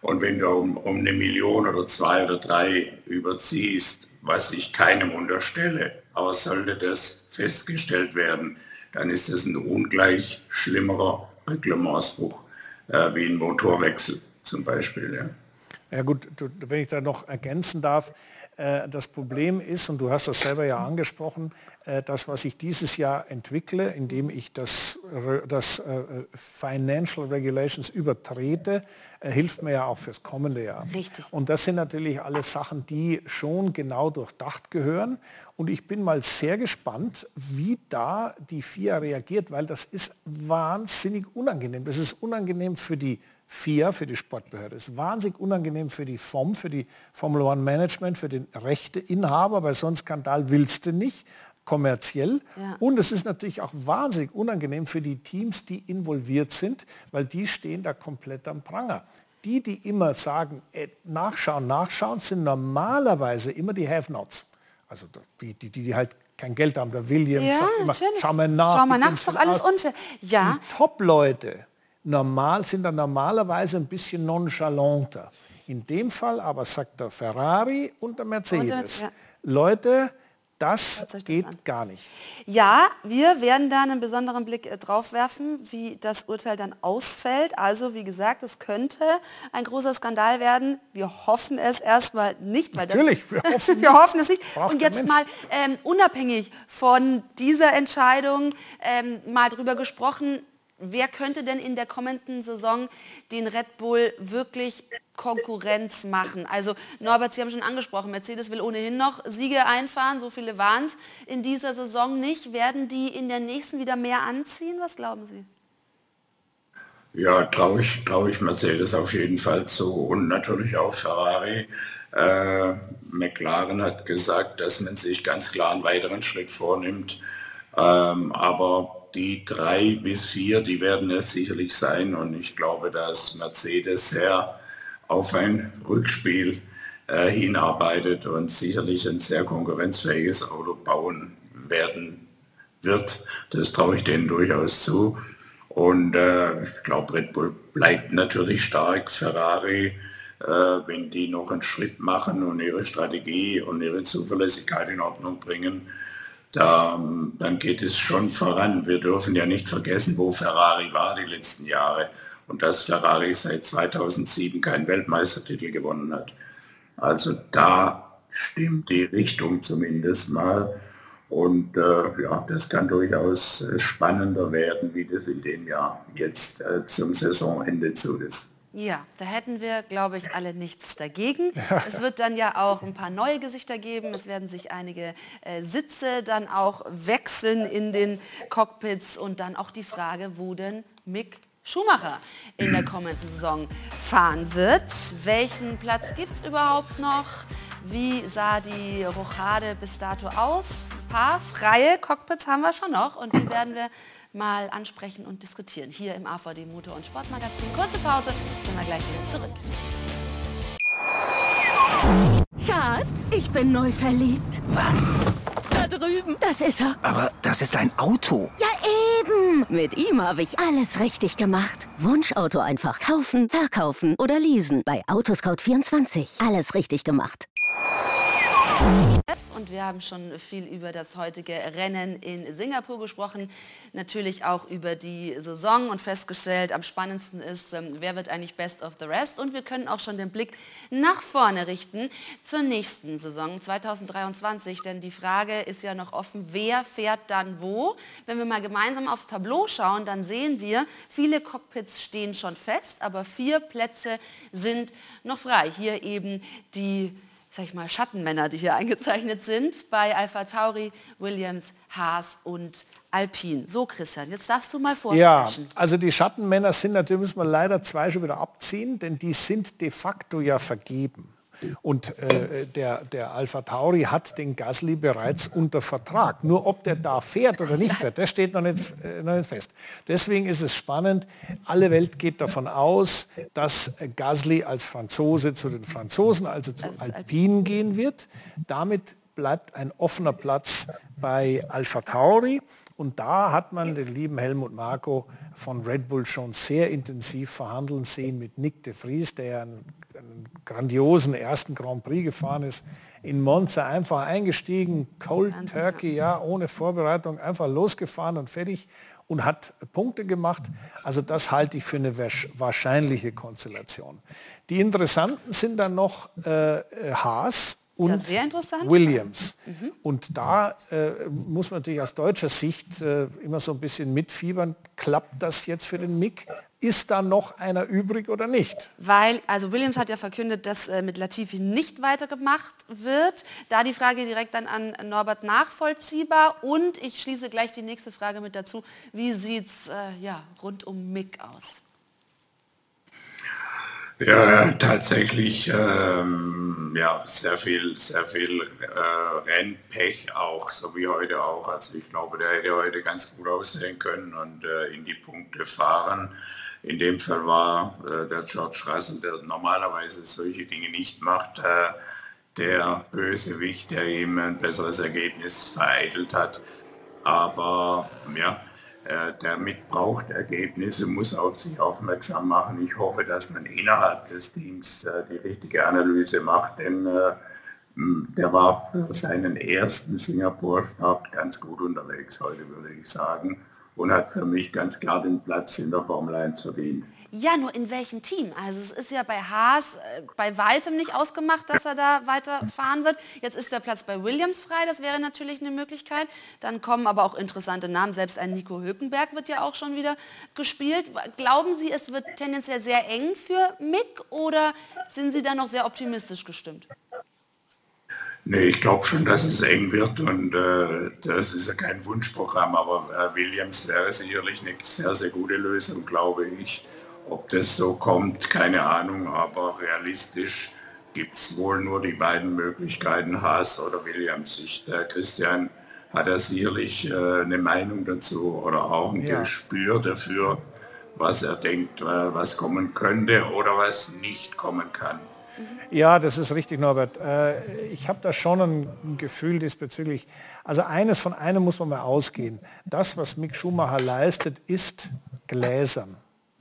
Und wenn du um, um eine Million oder zwei oder drei überziehst, was ich keinem unterstelle. Aber sollte das festgestellt werden, dann ist das ein ungleich schlimmerer Reglementsbruch äh, wie ein Motorwechsel zum Beispiel. Ja, ja gut, wenn ich da noch ergänzen darf, das Problem ist, und du hast das selber ja angesprochen, äh, das, was ich dieses Jahr entwickle, indem ich das, das äh, Financial Regulations übertrete, hilft mir ja auch fürs kommende Jahr. Richtig. Und das sind natürlich alles Sachen, die schon genau durchdacht gehören. Und ich bin mal sehr gespannt, wie da die FIA reagiert, weil das ist wahnsinnig unangenehm. Das ist unangenehm für die FIA, für die Sportbehörde. Das ist wahnsinnig unangenehm für die FOM, für die Formel One Management, für den Rechteinhaber, weil so einen Skandal willst du nicht, kommerziell. Ja. Und es ist natürlich auch wahnsinnig unangenehm für die Teams, die involviert sind, weil die stehen da komplett am Pranger. Die, die immer sagen, äh, nachschauen, nachschauen, sind normalerweise immer die Have-Nots. Also die, die, die halt kein Geld haben. Der Williams ja, sagt immer, schau mal nach. Schau mal nach, ist doch alles unfair. Ja. Die Top-Leute, normal, sind dann normalerweise ein bisschen nonchalanter. In dem Fall aber sagt der Ferrari und der Mercedes, ja. Leute, das geht das gar nicht. Ja, wir werden da einen besonderen Blick äh, drauf werfen, wie das Urteil dann ausfällt. Also wie gesagt, es könnte ein großer Skandal werden. Wir hoffen es erstmal nicht. Weil Natürlich, wir hoffen, wir hoffen es nicht. Und jetzt mal ähm, unabhängig von dieser Entscheidung ähm, mal drüber gesprochen, Wer könnte denn in der kommenden Saison den Red Bull wirklich Konkurrenz machen? Also Norbert, Sie haben schon angesprochen, Mercedes will ohnehin noch Siege einfahren, so viele waren es in dieser Saison nicht. Werden die in der nächsten wieder mehr anziehen? Was glauben Sie? Ja, traue ich, trau ich Mercedes auf jeden Fall zu und natürlich auch Ferrari. Äh, McLaren hat gesagt, dass man sich ganz klar einen weiteren Schritt vornimmt. Ähm, aber die drei bis vier, die werden es sicherlich sein. Und ich glaube, dass Mercedes sehr auf ein Rückspiel äh, hinarbeitet und sicherlich ein sehr konkurrenzfähiges Auto bauen werden wird. Das traue ich denen durchaus zu. Und äh, ich glaube, Red Bull bleibt natürlich stark. Ferrari, äh, wenn die noch einen Schritt machen und ihre Strategie und ihre Zuverlässigkeit in Ordnung bringen, da, dann geht es schon voran. Wir dürfen ja nicht vergessen, wo Ferrari war die letzten Jahre und dass Ferrari seit 2007 keinen Weltmeistertitel gewonnen hat. Also da stimmt die Richtung zumindest mal. Und äh, ja, das kann durchaus äh, spannender werden, wie das in dem Jahr jetzt äh, zum Saisonende zu ist. Ja, da hätten wir, glaube ich, alle nichts dagegen. Es wird dann ja auch ein paar neue Gesichter geben. Es werden sich einige äh, Sitze dann auch wechseln in den Cockpits und dann auch die Frage, wo denn Mick Schumacher in der kommenden Saison fahren wird. Welchen Platz gibt es überhaupt noch? Wie sah die Rochade bis dato aus? Ein paar freie Cockpits haben wir schon noch und die werden wir mal ansprechen und diskutieren. Hier im AVD Motor- und Sportmagazin. Kurze Pause, sind wir gleich wieder zurück. Schatz, ich bin neu verliebt. Was? Da drüben. Das ist er. Aber das ist ein Auto. Ja, eben. Mit ihm habe ich alles richtig gemacht. Wunschauto einfach kaufen, verkaufen oder leasen. Bei Autoscout24. Alles richtig gemacht. Und wir haben schon viel über das heutige Rennen in Singapur gesprochen, natürlich auch über die Saison und festgestellt, am spannendsten ist, ähm, wer wird eigentlich Best of the Rest. Und wir können auch schon den Blick nach vorne richten zur nächsten Saison 2023, denn die Frage ist ja noch offen, wer fährt dann wo. Wenn wir mal gemeinsam aufs Tableau schauen, dann sehen wir, viele Cockpits stehen schon fest, aber vier Plätze sind noch frei. Hier eben die sag ich mal, Schattenmänner, die hier eingezeichnet sind, bei Alpha Tauri, Williams, Haas und Alpine. So, Christian, jetzt darfst du mal vorlesen. Ja, also die Schattenmänner sind natürlich, müssen wir leider zwei schon wieder abziehen, denn die sind de facto ja vergeben. Und äh, der, der Alpha Tauri hat den Gasly bereits unter Vertrag. Nur ob der da fährt oder nicht fährt, das steht noch nicht, äh, noch nicht fest. Deswegen ist es spannend. Alle Welt geht davon aus, dass Gasly als Franzose zu den Franzosen, also zu also Alpinen gehen wird. Damit bleibt ein offener Platz bei Alpha Tauri. Und da hat man den lieben Helmut Marko von Red Bull schon sehr intensiv verhandeln sehen mit Nick de Vries, der einen, einen grandiosen ersten Grand Prix gefahren ist, in Monza einfach eingestiegen, Cold Turkey, ja, ohne Vorbereitung, einfach losgefahren und fertig und hat Punkte gemacht. Also das halte ich für eine wahrscheinliche Konstellation. Die interessanten sind dann noch äh, Haas und Williams. Mhm. Und da äh, muss man natürlich aus deutscher Sicht äh, immer so ein bisschen mitfiebern. Klappt das jetzt für den Mick? Ist da noch einer übrig oder nicht? Weil, also Williams hat ja verkündet, dass äh, mit Latifi nicht weitergemacht wird. Da die Frage direkt dann an Norbert nachvollziehbar. Und ich schließe gleich die nächste Frage mit dazu. Wie sieht es äh, ja, rund um Mick aus? Ja, tatsächlich ähm, ja, sehr viel, sehr viel äh, Rennpech auch, so wie heute auch. Also ich glaube, der hätte heute ganz gut aussehen können und äh, in die Punkte fahren. In dem Fall war äh, der George Russell, der normalerweise solche Dinge nicht macht, äh, der Bösewicht, der ihm ein besseres Ergebnis vereitelt hat. Aber ja, äh, der mitbraucht Ergebnisse, muss auf sich aufmerksam machen. Ich hoffe, dass man innerhalb des Teams äh, die richtige Analyse macht, denn äh, der war für seinen ersten Singapur-Start ganz gut unterwegs heute, würde ich sagen, und hat für mich ganz klar den Platz in der Formel 1 verdient. Ja, nur in welchem Team? Also es ist ja bei Haas äh, bei weitem nicht ausgemacht, dass er da weiterfahren wird. Jetzt ist der Platz bei Williams frei, das wäre natürlich eine Möglichkeit. Dann kommen aber auch interessante Namen, selbst ein Nico Hülkenberg wird ja auch schon wieder gespielt. Glauben Sie, es wird tendenziell sehr eng für Mick oder sind Sie da noch sehr optimistisch gestimmt? Nee, ich glaube schon, dass es eng wird und äh, das ist ja kein Wunschprogramm, aber äh, Williams wäre sicherlich eine sehr, sehr gute Lösung, glaube ich. Ob das so kommt, keine Ahnung, aber realistisch gibt es wohl nur die beiden Möglichkeiten, Haas oder Williams. Ich, der Christian hat er sicherlich äh, eine Meinung dazu oder auch ein ja. Gespür dafür, was er denkt, äh, was kommen könnte oder was nicht kommen kann. Ja, das ist richtig, Norbert. Äh, ich habe da schon ein Gefühl diesbezüglich. Also eines von einem muss man mal ausgehen. Das, was Mick Schumacher leistet, ist gläsern.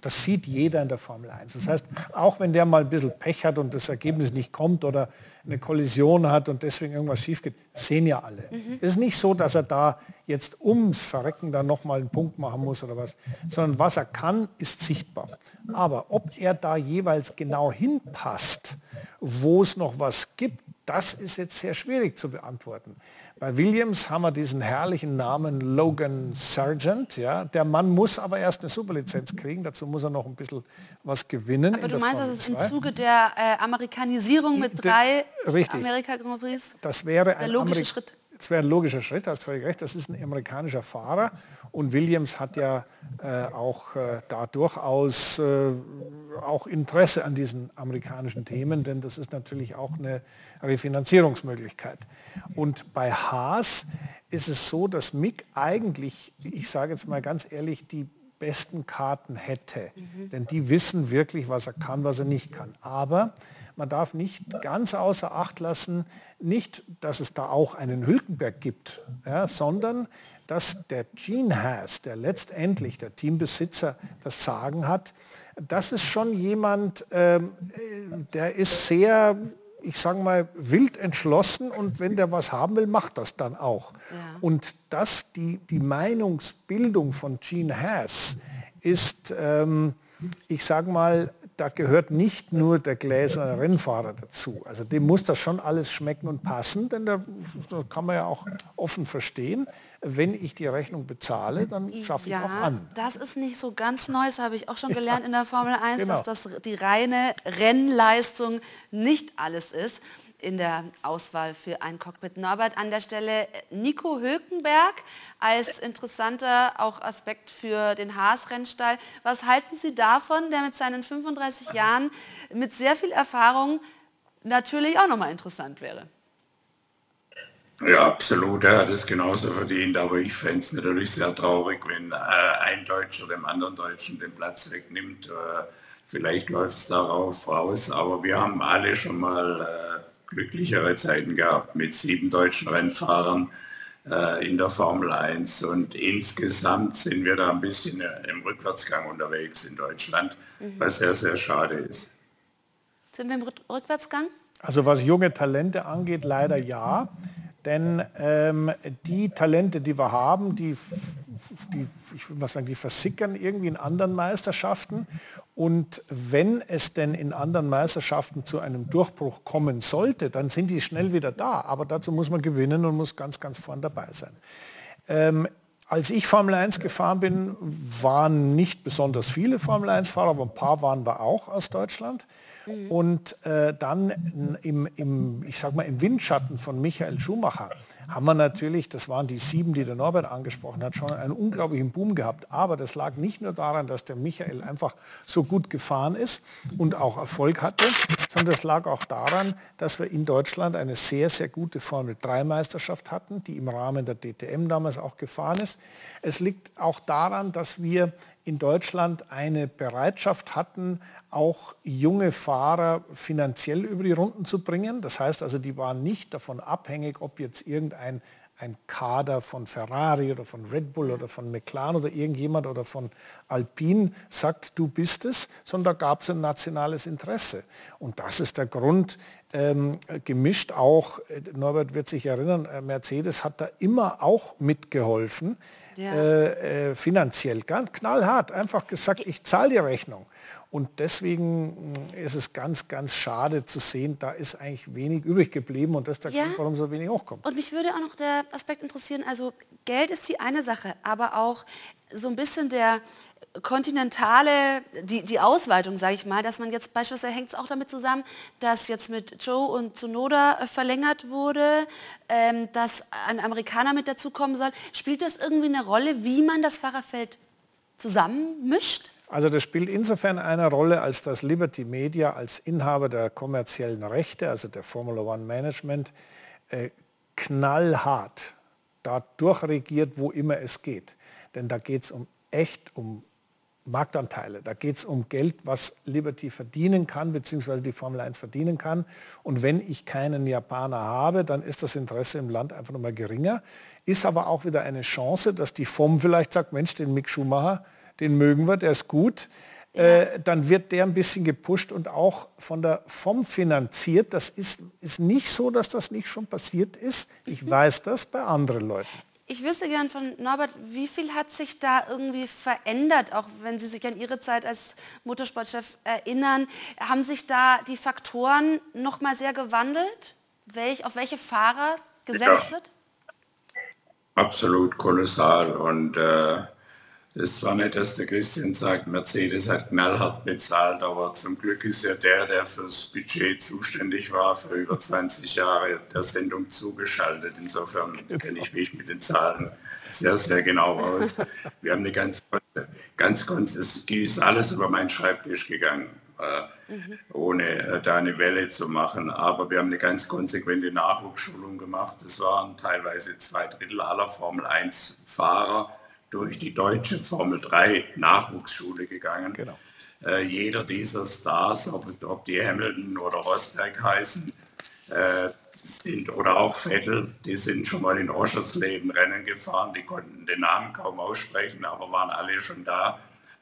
Das sieht jeder in der Formel 1. Das heißt, auch wenn der mal ein bisschen Pech hat und das Ergebnis nicht kommt oder eine Kollision hat und deswegen irgendwas schief geht, sehen ja alle. Mhm. Es ist nicht so, dass er da jetzt ums Verrecken dann nochmal einen Punkt machen muss oder was, sondern was er kann, ist sichtbar. Aber ob er da jeweils genau hinpasst wo es noch was gibt, das ist jetzt sehr schwierig zu beantworten. Bei Williams haben wir diesen herrlichen Namen Logan Sargent. Ja. Der Mann muss aber erst eine Superlizenz kriegen. Dazu muss er noch ein bisschen was gewinnen. Aber du meinst, dass es im Zuge der äh, Amerikanisierung mit drei Amerika Grand Prix das wäre der logische Ameri Schritt? Das wäre ein logischer Schritt, hast völlig recht. Das ist ein amerikanischer Fahrer und Williams hat ja äh, auch äh, da durchaus äh, auch Interesse an diesen amerikanischen Themen, denn das ist natürlich auch eine Refinanzierungsmöglichkeit. Und bei Haas ist es so, dass Mick eigentlich, ich sage jetzt mal ganz ehrlich, die besten Karten hätte. Mhm. Denn die wissen wirklich, was er kann, was er nicht kann. Aber man darf nicht ganz außer Acht lassen, nicht, dass es da auch einen Hülkenberg gibt, ja, sondern dass der Gene Haas, der letztendlich der Teambesitzer das Sagen hat, das ist schon jemand, ähm, der ist sehr, ich sage mal, wild entschlossen und wenn der was haben will, macht das dann auch. Ja. Und dass die, die Meinungsbildung von Gene Haas ist, ähm, ich sage mal, da gehört nicht nur der gläserne Rennfahrer dazu. Also dem muss das schon alles schmecken und passen, denn da, da kann man ja auch offen verstehen. Wenn ich die Rechnung bezahle, dann schaffe ja, ich auch an. Das ist nicht so ganz neu, das habe ich auch schon gelernt in der Formel 1, genau. dass das die reine Rennleistung nicht alles ist in der Auswahl für ein Cockpit. Norbert, an der Stelle Nico Hülkenberg als interessanter auch Aspekt für den Haas-Rennstall. Was halten Sie davon, der mit seinen 35 Jahren mit sehr viel Erfahrung natürlich auch nochmal interessant wäre? Ja, absolut. Er hat es genauso verdient, aber ich fände es natürlich sehr traurig, wenn äh, ein Deutscher dem anderen Deutschen den Platz wegnimmt. Äh, vielleicht läuft es darauf raus, aber wir haben alle schon mal äh, glücklichere Zeiten gehabt mit sieben deutschen Rennfahrern äh, in der Formel 1 und insgesamt sind wir da ein bisschen äh, im Rückwärtsgang unterwegs in Deutschland, mhm. was sehr, sehr schade ist. Sind wir im Rückwärtsgang? Also was junge Talente angeht, leider ja. Denn ähm, die Talente, die wir haben, die, die, ich will mal sagen, die versickern irgendwie in anderen Meisterschaften. Und wenn es denn in anderen Meisterschaften zu einem Durchbruch kommen sollte, dann sind die schnell wieder da. Aber dazu muss man gewinnen und muss ganz, ganz vorn dabei sein. Ähm, als ich Formel 1 gefahren bin, waren nicht besonders viele Formel 1-Fahrer, aber ein paar waren wir auch aus Deutschland. Mhm. Und äh, dann im, im, ich sag mal, im Windschatten von Michael Schumacher haben wir natürlich, das waren die sieben, die der Norbert angesprochen hat, schon einen unglaublichen Boom gehabt. Aber das lag nicht nur daran, dass der Michael einfach so gut gefahren ist und auch Erfolg hatte, sondern es lag auch daran, dass wir in Deutschland eine sehr, sehr gute Formel-3-Meisterschaft hatten, die im Rahmen der DTM damals auch gefahren ist. Es liegt auch daran, dass wir in Deutschland eine Bereitschaft hatten, auch junge Fahrer finanziell über die Runden zu bringen. Das heißt also, die waren nicht davon abhängig, ob jetzt irgendein ein Kader von Ferrari oder von Red Bull oder von McLaren oder irgendjemand oder von Alpine sagt, du bist es, sondern da gab es ein nationales Interesse. Und das ist der Grund, ähm, gemischt auch, äh, Norbert wird sich erinnern, äh, Mercedes hat da immer auch mitgeholfen, ja. äh, äh, finanziell, ganz knallhart, einfach gesagt, ich zahle die Rechnung. Und deswegen mm, ist es ganz, ganz schade zu sehen, da ist eigentlich wenig übrig geblieben und das ist der ja. Grund, warum so wenig hochkommt. Und mich würde auch noch der Aspekt interessieren, also Geld ist die eine Sache, aber auch so ein bisschen der kontinentale, die, die Ausweitung, sage ich mal, dass man jetzt beispielsweise hängt es auch damit zusammen, dass jetzt mit Joe und Tsunoda äh, verlängert wurde, ähm, dass ein Amerikaner mit dazukommen soll. Spielt das irgendwie eine Rolle, wie man das Fahrerfeld zusammenmischt? Also das spielt insofern eine Rolle, als dass Liberty Media als Inhaber der kommerziellen Rechte, also der Formula One Management, äh, knallhart da durchregiert, wo immer es geht. Denn da geht es um echt um Marktanteile. Da geht es um Geld, was Liberty verdienen kann, beziehungsweise die Formel 1 verdienen kann. Und wenn ich keinen Japaner habe, dann ist das Interesse im Land einfach nochmal geringer. Ist aber auch wieder eine Chance, dass die FOM vielleicht sagt, Mensch, den Mick Schumacher, den mögen wir, der ist gut. Ja. Äh, dann wird der ein bisschen gepusht und auch von der FOM finanziert. Das ist, ist nicht so, dass das nicht schon passiert ist. Ich mhm. weiß das bei anderen Leuten. Ich wüsste gern von Norbert, wie viel hat sich da irgendwie verändert, auch wenn Sie sich an Ihre Zeit als Motorsportchef erinnern. Haben sich da die Faktoren noch mal sehr gewandelt, welch, auf welche Fahrer gesetzt ja, wird? Absolut kolossal. Und äh, das war nicht, dass der Christian sagt, Mercedes hat knallhart bezahlt, aber zum Glück ist ja der, der fürs Budget zuständig war, für über 20 Jahre der Sendung zugeschaltet. Insofern kenne ich mich mit den Zahlen sehr, sehr genau aus. Wir haben eine ganz, ganz, es ist alles über meinen Schreibtisch gegangen, äh, mhm. ohne äh, da eine Welle zu machen. Aber wir haben eine ganz konsequente Nachwuchsschulung gemacht. Es waren teilweise zwei Drittel aller Formel 1 Fahrer durch die deutsche Formel 3 Nachwuchsschule gegangen. Genau. Äh, jeder dieser Stars, ob, ob, die Hamilton oder Rosberg heißen, äh, sind, oder auch Vettel, die sind schon mal in Oschersleben Rennen gefahren, die konnten den Namen kaum aussprechen, aber waren alle schon da,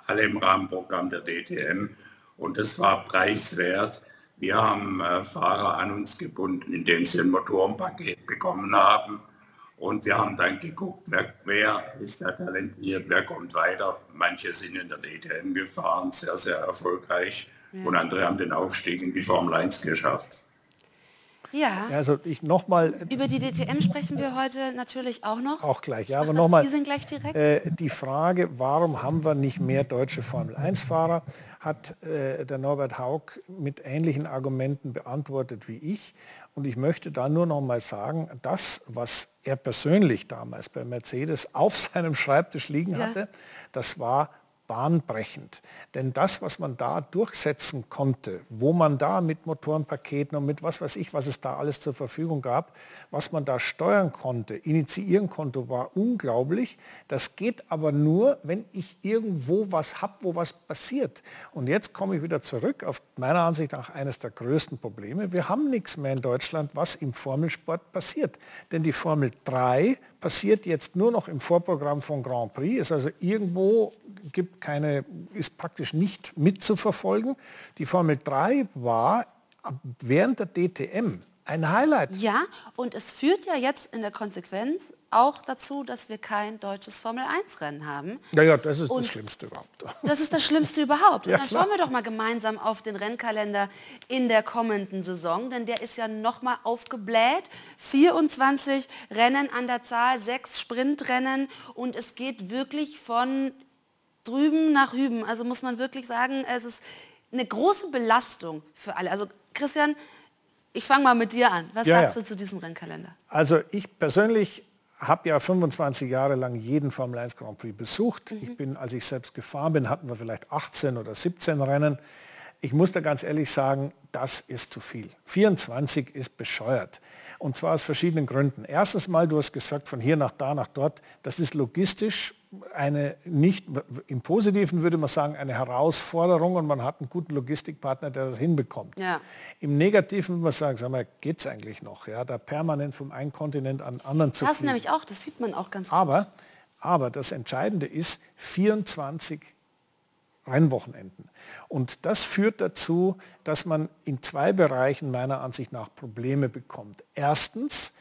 alle im Rahmenprogramm der DTM. Und das war preiswert. Wir haben äh, Fahrer an uns gebunden, indem sie ein Motorenpaket bekommen haben und wir haben dann geguckt, wer, wer, ist da talentiert, wer kommt weiter. Manche sind in der DTM gefahren, sehr, sehr erfolgreich. Ja. Und andere haben den Aufstieg in die Formel 1 geschafft. Ja. Also ich noch mal Über die DTM sprechen wir heute natürlich auch noch. Auch gleich, ja, aber nochmal äh, die Frage, warum haben wir nicht mehr deutsche Formel 1-Fahrer? hat äh, der Norbert Haug mit ähnlichen Argumenten beantwortet wie ich. Und ich möchte da nur noch mal sagen, das, was er persönlich damals bei Mercedes auf seinem Schreibtisch liegen hatte, ja. das war bahnbrechend. Denn das, was man da durchsetzen konnte, wo man da mit Motorenpaketen und mit was weiß ich, was es da alles zur Verfügung gab, was man da steuern konnte, initiieren konnte, war unglaublich. Das geht aber nur, wenn ich irgendwo was habe, wo was passiert. Und jetzt komme ich wieder zurück auf meiner Ansicht nach eines der größten Probleme. Wir haben nichts mehr in Deutschland, was im Formelsport passiert. Denn die Formel 3 passiert jetzt nur noch im Vorprogramm von Grand Prix, ist also irgendwo, gibt keine, ist praktisch nicht mitzuverfolgen. Die Formel 3 war während der DTM ein Highlight. Ja, und es führt ja jetzt in der Konsequenz auch dazu, dass wir kein deutsches Formel-1-Rennen haben. Ja, ja, das ist und das Schlimmste überhaupt. Das ist das Schlimmste überhaupt. Und ja, dann klar. schauen wir doch mal gemeinsam auf den Rennkalender in der kommenden Saison, denn der ist ja noch mal aufgebläht. 24 Rennen an der Zahl, sechs Sprintrennen und es geht wirklich von drüben nach hüben. Also muss man wirklich sagen, es ist eine große Belastung für alle. Also Christian, ich fange mal mit dir an. Was ja, sagst ja. du zu diesem Rennkalender? Also ich persönlich habe ja 25 Jahre lang jeden Formel 1 Grand Prix besucht. Mhm. Ich bin, als ich selbst gefahren bin, hatten wir vielleicht 18 oder 17 Rennen. Ich muss da ganz ehrlich sagen, das ist zu viel. 24 ist bescheuert. Und zwar aus verschiedenen Gründen. Erstens mal, du hast gesagt, von hier nach da, nach dort, das ist logistisch eine nicht, im Positiven würde man sagen, eine Herausforderung und man hat einen guten Logistikpartner, der das hinbekommt. Ja. Im Negativen würde man sagen, sag mal, geht es eigentlich noch, ja, da permanent vom einen Kontinent an den anderen zu Das nämlich auch, das sieht man auch ganz aber, gut. Aber das Entscheidende ist 24 Rennwochenenden. Und das führt dazu, dass man in zwei Bereichen meiner Ansicht nach Probleme bekommt. Erstens,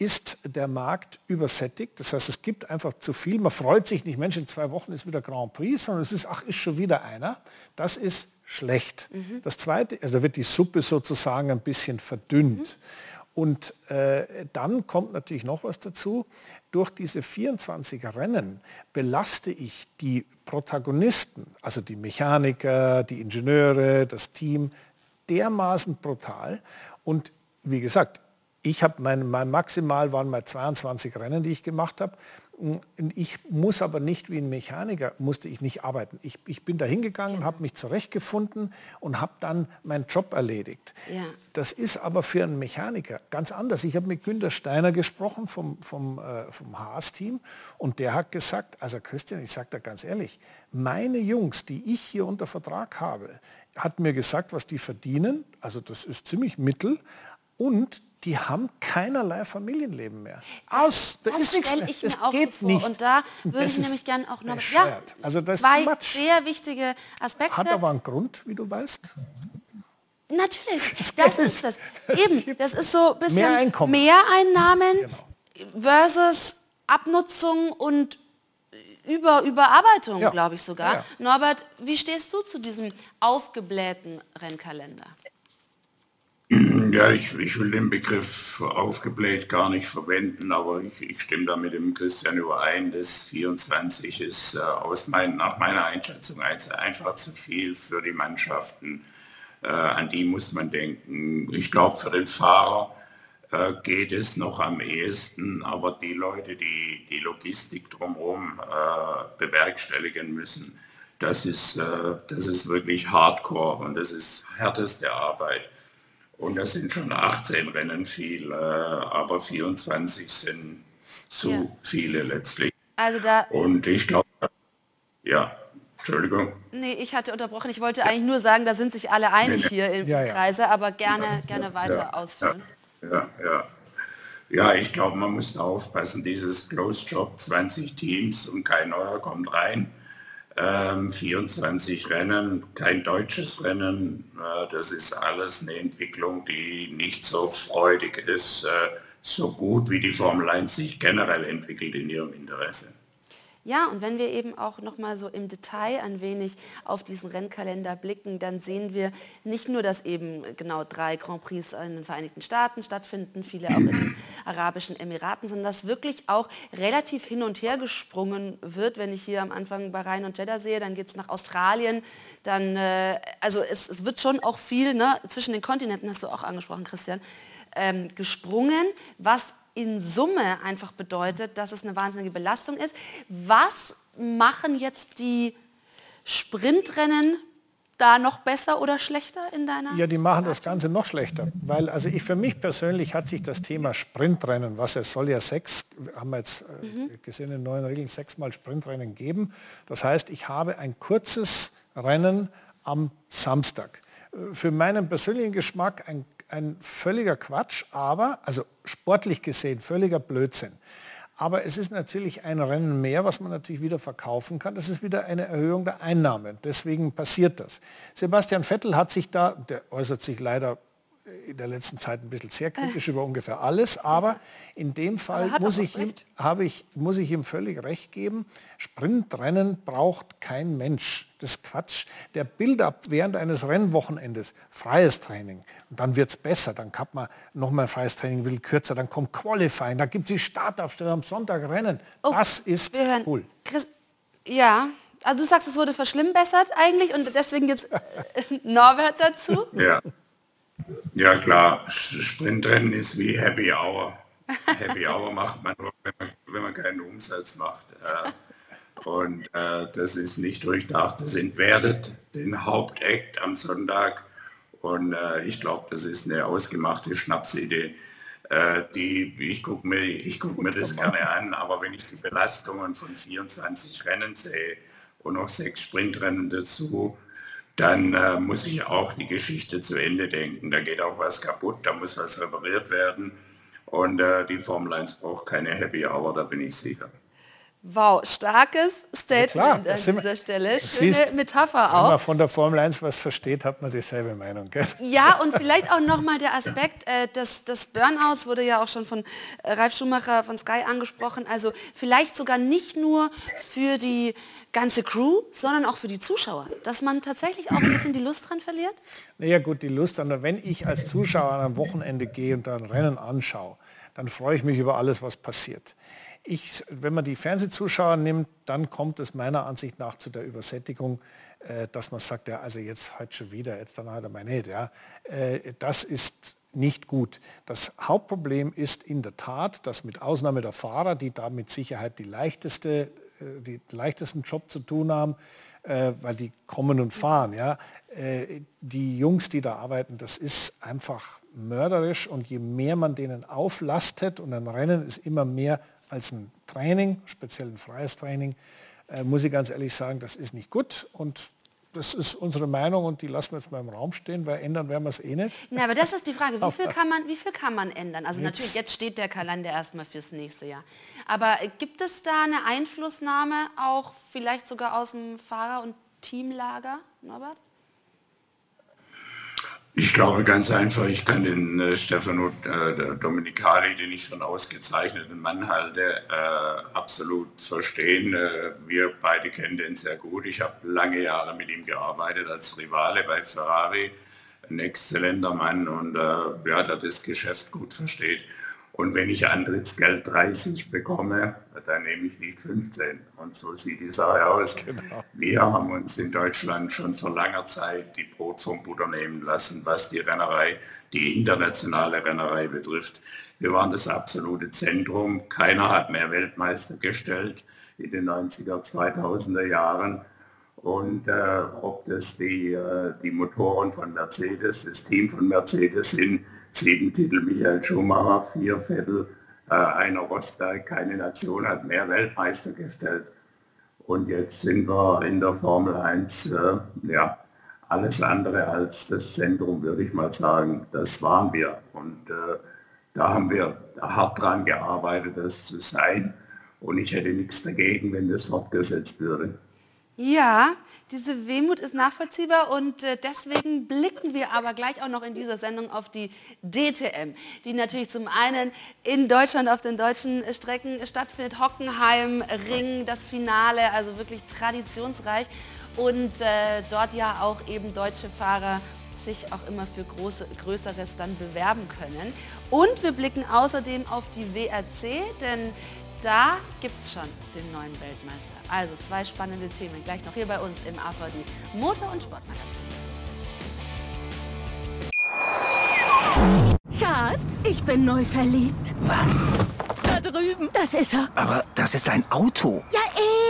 ist der Markt übersättigt. Das heißt, es gibt einfach zu viel. Man freut sich nicht, Mensch, in zwei Wochen ist wieder Grand Prix, sondern es ist, ach, ist schon wieder einer. Das ist schlecht. Mhm. Das Zweite, also da wird die Suppe sozusagen ein bisschen verdünnt. Mhm. Und äh, dann kommt natürlich noch was dazu. Durch diese 24 Rennen belaste ich die Protagonisten, also die Mechaniker, die Ingenieure, das Team, dermaßen brutal. Und wie gesagt, ich habe mein, mein Maximal waren mal 22 Rennen, die ich gemacht habe. Ich muss aber nicht wie ein Mechaniker, musste ich nicht arbeiten. Ich, ich bin da hingegangen, genau. habe mich zurechtgefunden und habe dann meinen Job erledigt. Ja. Das ist aber für einen Mechaniker ganz anders. Ich habe mit Günter Steiner gesprochen vom, vom, äh, vom Haas-Team und der hat gesagt, also Christian, ich sage da ganz ehrlich, meine Jungs, die ich hier unter Vertrag habe, hat mir gesagt, was die verdienen. Also das ist ziemlich mittel. Und die haben keinerlei Familienleben mehr. Aus, das, das ist nichts mehr. Ich es mir geht vor. nicht. Und da würde ich nämlich gerne auch noch ja, also das zwei sehr wichtige Aspekte. Hat aber einen Grund, wie du weißt. Natürlich, das ist das. Eben, das ist so ein bisschen mehr Einnahmen genau. versus Abnutzung und über Überarbeitung, ja. glaube ich sogar. Ja. Norbert, wie stehst du zu diesem aufgeblähten Rennkalender? Ja, ich, ich will den Begriff aufgebläht gar nicht verwenden, aber ich, ich stimme da mit dem Christian überein, dass 24 ist äh, aus mein, nach meiner Einschätzung einfach zu viel für die Mannschaften. Äh, an die muss man denken. Ich glaube, für den Fahrer äh, geht es noch am ehesten, aber die Leute, die die Logistik drumherum äh, bewerkstelligen müssen, das ist, äh, das ist wirklich Hardcore und das ist härteste Arbeit. Und das sind schon 18 Rennen viel, äh, aber 24 sind zu ja. viele letztlich. Also da Und ich glaube, ja, Entschuldigung. Nee, ich hatte unterbrochen. Ich wollte eigentlich nur sagen, da sind sich alle einig nee, nee. hier im ja, ja. Kreise, aber gerne, gerne weiter ausführen. Ja, ja. Ja, ich glaube, man muss da aufpassen, dieses Closed Job, 20 Teams und kein neuer kommt rein ähm, 24 Rennen, kein deutsches Rennen. Äh, das ist alles eine Entwicklung, die nicht so freudig ist, äh, so gut wie die Formel 1 sich generell entwickelt in ihrem Interesse. Ja, und wenn wir eben auch noch mal so im Detail ein wenig auf diesen Rennkalender blicken, dann sehen wir nicht nur, dass eben genau drei Grand Prix in den Vereinigten Staaten stattfinden, viele auch in den Arabischen Emiraten, sondern dass wirklich auch relativ hin und her gesprungen wird. Wenn ich hier am Anfang Bahrain und Jeddah sehe, dann geht es nach Australien, dann, äh, also es, es, wird schon auch viel ne, zwischen den Kontinenten, hast du auch angesprochen, Christian, ähm, gesprungen, was in Summe einfach bedeutet, dass es eine wahnsinnige Belastung ist. Was machen jetzt die Sprintrennen da noch besser oder schlechter in deiner? Ja, die machen das Ganze noch schlechter, weil also ich für mich persönlich hat sich das Thema Sprintrennen, was es soll ja sechs, haben wir jetzt äh, mhm. gesehen in neuen Regeln, sechsmal Sprintrennen geben. Das heißt, ich habe ein kurzes Rennen am Samstag. Äh, für meinen persönlichen Geschmack ein ein völliger Quatsch, aber, also sportlich gesehen, völliger Blödsinn. Aber es ist natürlich ein Rennen mehr, was man natürlich wieder verkaufen kann. Das ist wieder eine Erhöhung der Einnahmen. Deswegen passiert das. Sebastian Vettel hat sich da, der äußert sich leider in der letzten Zeit ein bisschen sehr kritisch über ungefähr alles, aber in dem Fall muss ich, ihm, habe ich, muss ich ihm völlig recht geben. Sprintrennen braucht kein Mensch. Das ist Quatsch. Der Build-up während eines Rennwochenendes, freies Training, und dann wird es besser, dann kann man nochmal freies Training ein bisschen kürzer, dann kommt Qualifying, da gibt es die Startaufstellung am Sonntag Rennen. Oh, das ist cool. Chris, ja, also du sagst, es wurde verschlimmbessert eigentlich und deswegen jetzt Norbert dazu. Ja. Ja klar, Sprintrennen ist wie Happy Hour. Happy Hour macht man, wenn man, wenn man keinen Umsatz macht. Und äh, das ist nicht durchdacht. Das entwertet den Hauptakt am Sonntag. Und äh, ich glaube, das ist eine ausgemachte Schnapsidee. Äh, die, ich gucke mir, guck mir das gerne an, aber wenn ich die Belastungen von 24 Rennen sehe und noch sechs Sprintrennen dazu, dann äh, muss ich auch die Geschichte zu Ende denken. Da geht auch was kaputt, da muss was repariert werden. Und äh, die Formel 1 braucht keine Happy Hour, da bin ich sicher. Wow, starkes Statement ja, an dieser Stelle. Schöne siehst, Metapher auch. Wenn man von der Formel 1 was versteht, hat man dieselbe Meinung. Gell? Ja, und vielleicht auch nochmal der Aspekt, äh, des, des Burnouts wurde ja auch schon von äh, Ralf Schumacher von Sky angesprochen. Also vielleicht sogar nicht nur für die ganze Crew, sondern auch für die Zuschauer. Dass man tatsächlich auch ein bisschen die Lust dran verliert? Naja gut, die Lust dran. Wenn ich als Zuschauer an einem Wochenende gehe und dann Rennen anschaue, dann freue ich mich über alles, was passiert. Ich, wenn man die Fernsehzuschauer nimmt, dann kommt es meiner Ansicht nach zu der Übersättigung, äh, dass man sagt, ja, also jetzt halt schon wieder, jetzt dann halt mal nicht. Ja. Äh, das ist nicht gut. Das Hauptproblem ist in der Tat, dass mit Ausnahme der Fahrer, die da mit Sicherheit die leichteste, äh, die leichtesten Job zu tun haben, äh, weil die kommen und fahren. Ja. Äh, die Jungs, die da arbeiten, das ist einfach mörderisch und je mehr man denen auflastet und ein Rennen ist immer mehr als ein Training, speziell ein freies Training, äh, muss ich ganz ehrlich sagen, das ist nicht gut und das ist unsere Meinung und die lassen wir jetzt mal im Raum stehen, weil ändern werden wir es eh nicht. Na, aber das ist die Frage, wie viel kann man, wie viel kann man ändern? Also jetzt. natürlich, jetzt steht der Kalender erstmal fürs nächste Jahr. Aber äh, gibt es da eine Einflussnahme auch vielleicht sogar aus dem Fahrer- und Teamlager, Norbert? Ich glaube ganz einfach, ich kann den äh, Stefano äh, Dominicali, den ich für einen ausgezeichneten Mann halte, äh, absolut verstehen. Äh, wir beide kennen den sehr gut. Ich habe lange Jahre mit ihm gearbeitet als Rivale bei Ferrari. Ein exzellenter Mann und äh, ja, der das Geschäft gut versteht. Und wenn ich Antrittsgeld 30 bekomme, dann nehme ich nicht 15. Und so sieht die Sache aus. Genau. Wir haben uns in Deutschland schon vor langer Zeit die Brot vom Butter nehmen lassen, was die Rennerei, die internationale Rennerei betrifft. Wir waren das absolute Zentrum. Keiner hat mehr Weltmeister gestellt in den 90er, 2000er Jahren. Und äh, ob das die, äh, die Motoren von Mercedes, das Team von Mercedes sind, sieben Titel Michael Schumacher, vier Vettel, äh, einer Rosberg, keine Nation hat mehr Weltmeister gestellt. Und jetzt sind wir in der Formel 1, äh, ja, alles andere als das Zentrum, würde ich mal sagen. Das waren wir. Und äh, da haben wir hart dran gearbeitet, das zu sein. Und ich hätte nichts dagegen, wenn das fortgesetzt würde. Ja, diese Wehmut ist nachvollziehbar und äh, deswegen blicken wir aber gleich auch noch in dieser Sendung auf die DTM, die natürlich zum einen in Deutschland auf den deutschen Strecken stattfindet. Hockenheim, Ring, das Finale, also wirklich traditionsreich und äh, dort ja auch eben deutsche Fahrer sich auch immer für große, Größeres dann bewerben können. Und wir blicken außerdem auf die WRC, denn da gibt es schon den neuen Weltmeister. Also zwei spannende Themen gleich noch hier bei uns im AVD Motor- und Sportmagazin. Schatz, ich bin neu verliebt. Was? Da drüben. Das ist er. Aber das ist ein Auto. Ja,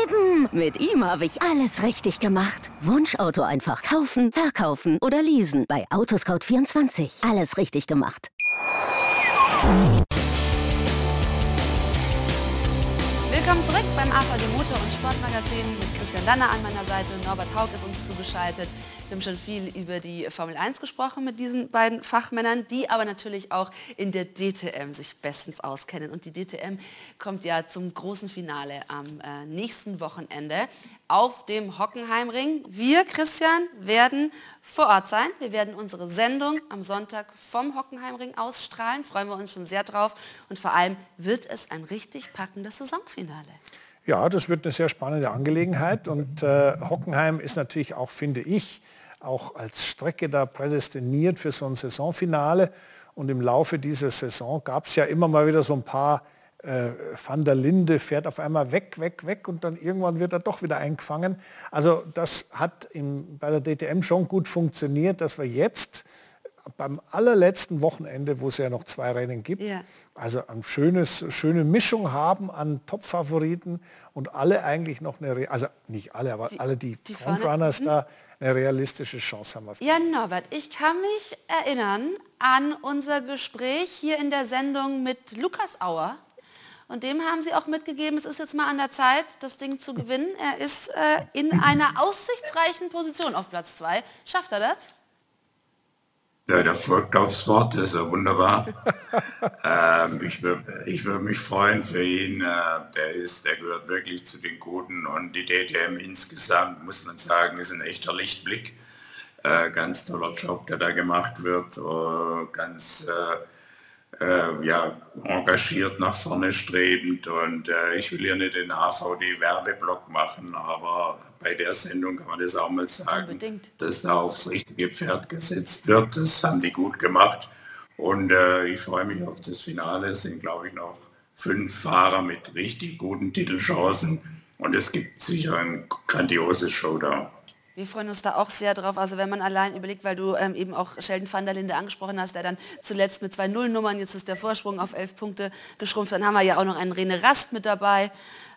eben. Mit ihm habe ich alles richtig gemacht. Wunschauto einfach kaufen, verkaufen oder leasen. Bei Autoscout24. Alles richtig gemacht. Willkommen zurück beim AVD Motor- und Sportmagazin mit Christian Danner an meiner Seite. Norbert Haug ist uns zugeschaltet. Wir haben schon viel über die Formel 1 gesprochen mit diesen beiden Fachmännern, die aber natürlich auch in der DTM sich bestens auskennen. Und die DTM kommt ja zum großen Finale am äh, nächsten Wochenende auf dem Hockenheimring. Wir, Christian, werden vor Ort sein. Wir werden unsere Sendung am Sonntag vom Hockenheimring ausstrahlen. Freuen wir uns schon sehr drauf. Und vor allem wird es ein richtig packendes Saisonfinale. Ja, das wird eine sehr spannende Angelegenheit. Und äh, Hockenheim ist natürlich auch, finde ich, auch als Strecke da prädestiniert für so ein Saisonfinale. Und im Laufe dieser Saison gab es ja immer mal wieder so ein paar äh, Van der Linde fährt auf einmal weg, weg, weg und dann irgendwann wird er doch wieder eingefangen. Also das hat im, bei der DTM schon gut funktioniert, dass wir jetzt beim allerletzten Wochenende, wo es ja noch zwei Rennen gibt, ja. also eine schönes, schöne Mischung haben an Top-Favoriten und alle eigentlich noch eine, also nicht alle, aber die, alle die, die Frontrunners mhm. da eine realistische Chance haben. Ja, Norbert, ich kann mich erinnern an unser Gespräch hier in der Sendung mit Lukas Auer. Und dem haben sie auch mitgegeben, es ist jetzt mal an der Zeit, das Ding zu gewinnen. Er ist äh, in einer aussichtsreichen Position auf Platz 2. Schafft er das? Ja, der folgt aufs Wort, das ist ja wunderbar. ähm, ich würde ich würd mich freuen für ihn. Äh, der, ist, der gehört wirklich zu den Guten und die DTM insgesamt, muss man sagen, ist ein echter Lichtblick. Äh, ganz toller Job, der da gemacht wird. Uh, ganz äh, äh, ja, engagiert nach vorne strebend und äh, ich will ja nicht den AVD-Werbeblock machen, aber bei der Sendung kann man das auch mal sagen, Unbedingt. dass da aufs richtige Pferd gesetzt wird. Das haben die gut gemacht und äh, ich freue mich auf das Finale. Es sind, glaube ich, noch fünf Fahrer mit richtig guten Titelchancen und es gibt sicher ein grandioses Showdown. Wir freuen uns da auch sehr drauf. Also wenn man allein überlegt, weil du ähm, eben auch Sheldon van der Linde angesprochen hast, der dann zuletzt mit zwei Nullnummern, jetzt ist der Vorsprung auf elf Punkte geschrumpft. Dann haben wir ja auch noch einen Rene Rast mit dabei.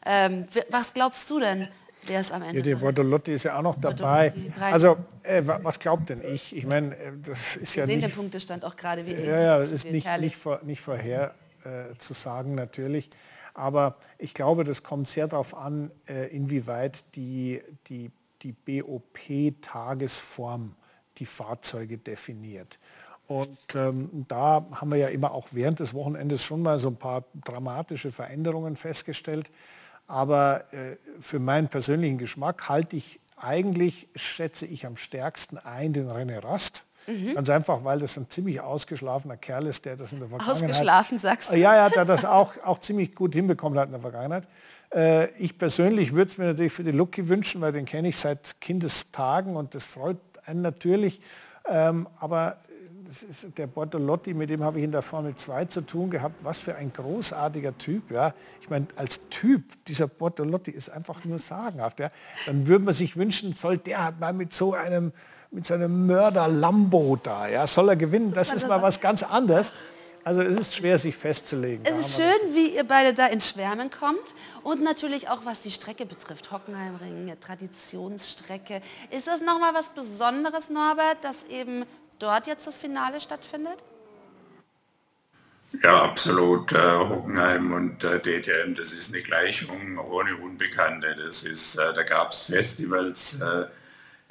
Ähm, was glaubst du denn? Wer ist am Ende? Ja, die Bortolotti ist ja auch noch dabei. Also, äh, was glaubt denn ich? Ich meine, äh, das ist Wir ja sehen nicht... den Punktestand auch gerade. Wie ja, ja, das ist nicht, nicht, vor, nicht vorher äh, zu sagen natürlich. Aber ich glaube, das kommt sehr darauf an, äh, inwieweit die, die die BOP-Tagesform die Fahrzeuge definiert. Und ähm, da haben wir ja immer auch während des Wochenendes schon mal so ein paar dramatische Veränderungen festgestellt. Aber äh, für meinen persönlichen Geschmack halte ich eigentlich, schätze ich am stärksten ein, den René Rast. Mhm. Ganz einfach, weil das ein ziemlich ausgeschlafener Kerl ist, der das in der Vergangenheit... Ausgeschlafen, sagst du? Ja, ja, der das auch, auch ziemlich gut hinbekommen hat in der Vergangenheit. Äh, ich persönlich würde es mir natürlich für die Lucky wünschen, weil den kenne ich seit Kindestagen und das freut einen natürlich. Ähm, aber das ist der Bortolotti, mit dem habe ich in der Formel 2 zu tun gehabt. Was für ein großartiger Typ. Ja. Ich meine, als Typ, dieser Bortolotti ist einfach nur sagenhaft. Ja. Dann würde man sich wünschen, soll der halt mal mit so einem mit seinem Mörder Lambo da, ja, soll er gewinnen? Das ist mal was ganz anderes. Also es ist schwer, sich festzulegen. Es ist schön, wie ihr beide da ins Schwärmen kommt. Und natürlich auch, was die Strecke betrifft. Hockenheimring, Traditionsstrecke. Ist das nochmal was Besonderes, Norbert, dass eben dort jetzt das Finale stattfindet? Ja, absolut. Äh, Hockenheim und äh, DTM, das ist eine Gleichung ohne Unbekannte. Das ist, äh, da gab es Festivals äh,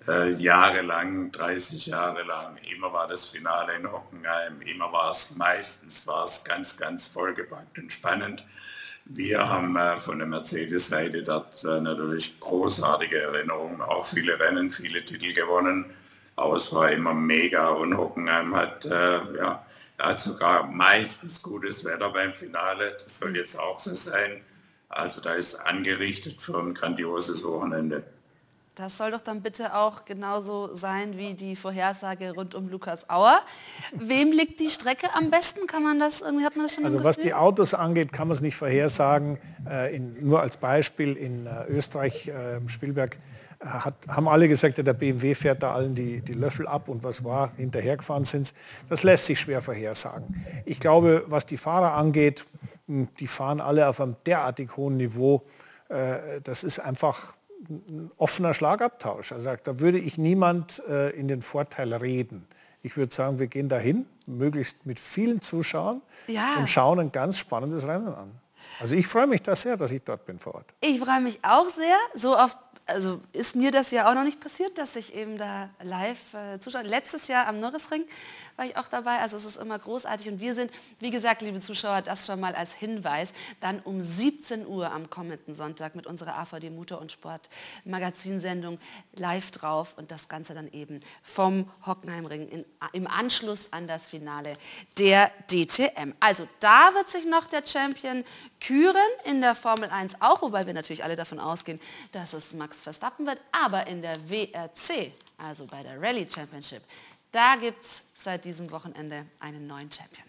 äh, jahrelang, 30 Jahre lang. Immer war das Finale in Hockenheim, immer war es, meistens war es ganz, ganz vollgepackt und spannend. Wir haben äh, von der Mercedes-Seite dort äh, natürlich großartige Erinnerungen, auch viele Rennen, viele Titel gewonnen. Aber es war immer mega und Hockenheim hat, äh, ja, hat sogar meistens gutes Wetter beim Finale. Das soll jetzt auch so sein. Also da ist angerichtet für ein grandioses Wochenende. Das soll doch dann bitte auch genauso sein wie die Vorhersage rund um Lukas Auer. Wem liegt die Strecke am besten? Kann man das irgendwie, hat man das schon Also was die Autos angeht, kann man es nicht vorhersagen. Äh, in, nur als Beispiel in äh, Österreich, äh, Spielberg, äh, hat, haben alle gesagt, ja, der BMW fährt da allen die, die Löffel ab und was war, hinterhergefahren sind Das lässt sich schwer vorhersagen. Ich glaube, was die Fahrer angeht, hm, die fahren alle auf einem derartig hohen Niveau. Äh, das ist einfach ein offener Schlagabtausch. Also da würde ich niemand äh, in den Vorteil reden. Ich würde sagen, wir gehen dahin, möglichst mit vielen Zuschauern ja. und schauen ein ganz spannendes Rennen an. Also ich freue mich da sehr, dass ich dort bin vor Ort. Ich freue mich auch sehr. So oft also ist mir das ja auch noch nicht passiert, dass ich eben da live äh, zuschaue. Letztes Jahr am Norrisring war ich auch dabei. Also es ist immer großartig. Und wir sind, wie gesagt, liebe Zuschauer, das schon mal als Hinweis, dann um 17 Uhr am kommenden Sonntag mit unserer AVD Motor- und Sport Magazinsendung live drauf und das Ganze dann eben vom Hockenheimring in, im Anschluss an das Finale der DTM. Also da wird sich noch der Champion küren in der Formel 1 auch, wobei wir natürlich alle davon ausgehen, dass es Max Verstappen wird, aber in der WRC, also bei der Rallye Championship, da gibt es seit diesem Wochenende einen neuen Champion.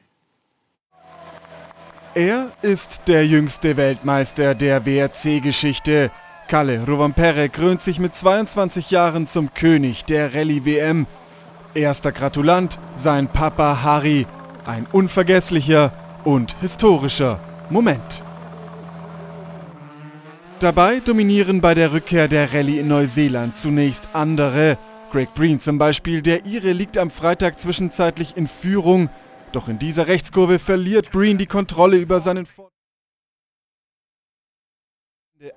Er ist der jüngste Weltmeister der WRC-Geschichte. Kalle Rovampere krönt sich mit 22 Jahren zum König der Rallye-WM. Erster Gratulant, sein Papa Harry. Ein unvergesslicher und historischer Moment. Dabei dominieren bei der Rückkehr der Rallye in Neuseeland zunächst andere. Greg Breen zum Beispiel, der Ire liegt am Freitag zwischenzeitlich in Führung. Doch in dieser Rechtskurve verliert Breen die Kontrolle über seinen Vor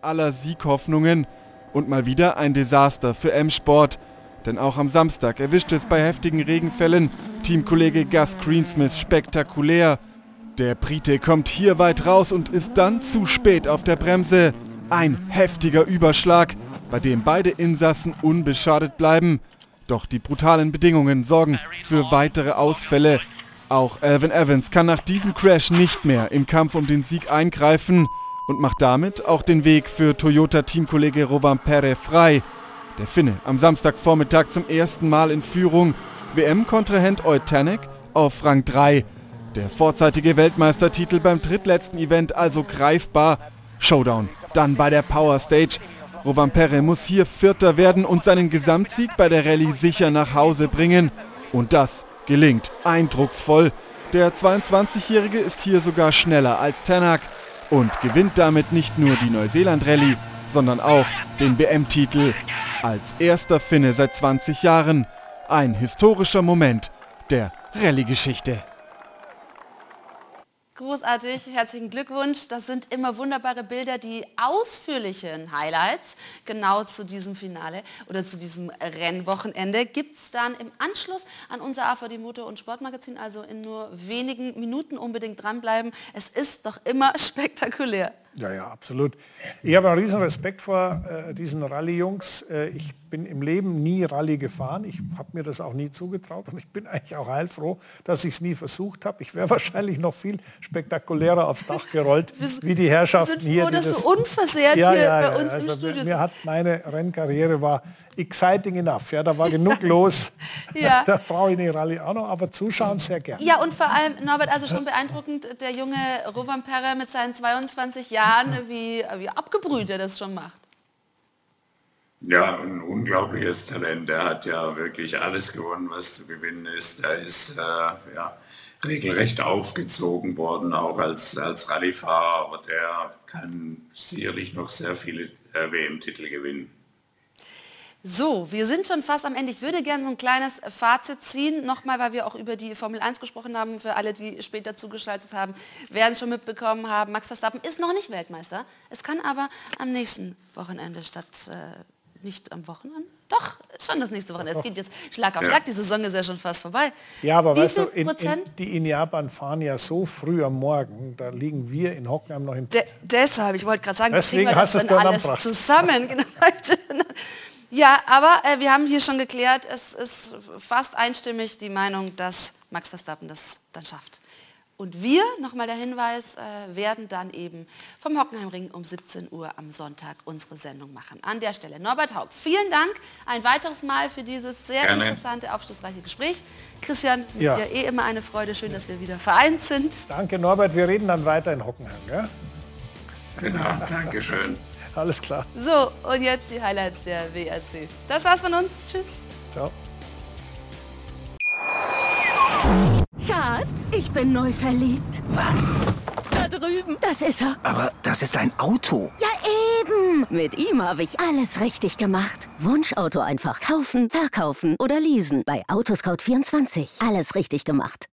aller Sieghoffnungen. Und mal wieder ein Desaster für M-Sport. Denn auch am Samstag erwischt es bei heftigen Regenfällen Teamkollege Gus Greensmith spektakulär. Der Brite kommt hier weit raus und ist dann zu spät auf der Bremse. Ein heftiger Überschlag, bei dem beide Insassen unbeschadet bleiben. Doch die brutalen Bedingungen sorgen für weitere Ausfälle. Auch Alvin Evans kann nach diesem Crash nicht mehr im Kampf um den Sieg eingreifen und macht damit auch den Weg für Toyota-Teamkollege Rovan Pere frei. Der Finne am Samstagvormittag zum ersten Mal in Führung. WM-Kontrahent Eutanek auf Rang 3. Der vorzeitige Weltmeistertitel beim drittletzten Event also greifbar. Showdown dann bei der Power Stage. Rovampere muss hier Vierter werden und seinen Gesamtsieg bei der Rallye sicher nach Hause bringen. Und das gelingt eindrucksvoll. Der 22-Jährige ist hier sogar schneller als Tanak und gewinnt damit nicht nur die Neuseeland-Rallye, sondern auch den WM-Titel als erster Finne seit 20 Jahren. Ein historischer Moment der Rallye-Geschichte. Großartig, herzlichen Glückwunsch. Das sind immer wunderbare Bilder, die ausführlichen Highlights genau zu diesem Finale oder zu diesem Rennwochenende gibt es dann im Anschluss an unser AVD Motor- und Sportmagazin, also in nur wenigen Minuten unbedingt dranbleiben. Es ist doch immer spektakulär. Ja, ja, absolut. Ich habe einen riesen Respekt vor äh, diesen Rallye-Jungs. Äh, ich bin im Leben nie Rallye gefahren. Ich habe mir das auch nie zugetraut und ich bin eigentlich auch heilfroh, dass ich es nie versucht habe. Ich wäre wahrscheinlich noch viel spektakulärer aufs Dach gerollt, wie die Herrschaften hier. Froh, dass das, du unversehrt ja, hier ja, ja, bei uns also im Studio mir, hat meine Rennkarriere war exciting enough. Ja, da war genug los. ja. Da brauche ich eine Rallye auch noch, aber zuschauen sehr gerne. Ja, und vor allem, Norbert, also schon beeindruckend, der junge Rovanperre mit seinen 22 Jahren, wie, wie abgebrüht er das schon macht. Ja, ein unglaubliches Talent. Er hat ja wirklich alles gewonnen, was zu gewinnen ist. Er ist äh, ja, regelrecht aufgezogen worden, auch als, als Rallyefahrer. Aber der kann sicherlich noch sehr viele äh, WM-Titel gewinnen. So, wir sind schon fast am Ende. Ich würde gerne so ein kleines Fazit ziehen, nochmal, weil wir auch über die Formel 1 gesprochen haben, für alle, die später zugeschaltet haben, werden schon mitbekommen haben, Max Verstappen ist noch nicht Weltmeister. Es kann aber am nächsten Wochenende statt, äh, nicht am Wochenende? Doch, schon das nächste Wochenende. Es geht jetzt Schlag auf Schlag, die Saison ist ja schon fast vorbei. Ja, aber Wie weißt du, in, in, die in Japan fahren ja so früh am Morgen, da liegen wir in Hockenheim noch im... De deshalb, ich wollte gerade sagen, Deswegen hast das dann alles zusammen. Ja, aber äh, wir haben hier schon geklärt, es ist fast einstimmig die Meinung, dass Max Verstappen das dann schafft. Und wir, nochmal der Hinweis, äh, werden dann eben vom Hockenheimring um 17 Uhr am Sonntag unsere Sendung machen. An der Stelle Norbert Haug, vielen Dank ein weiteres Mal für dieses sehr Gerne. interessante, aufschlussreiche Gespräch. Christian, ja. ja eh immer eine Freude, schön, dass wir wieder vereint sind. Danke Norbert, wir reden dann weiter in Hockenheim. Gell? Genau, danke schön. Alles klar. So, und jetzt die Highlights der WRC. Das war's von uns. Tschüss. Ciao. Schatz, ich bin neu verliebt. Was? Da drüben. Das ist er. Aber das ist ein Auto. Ja, eben. Mit ihm habe ich alles richtig gemacht. Wunschauto einfach kaufen, verkaufen oder leasen. Bei Autoscout24. Alles richtig gemacht.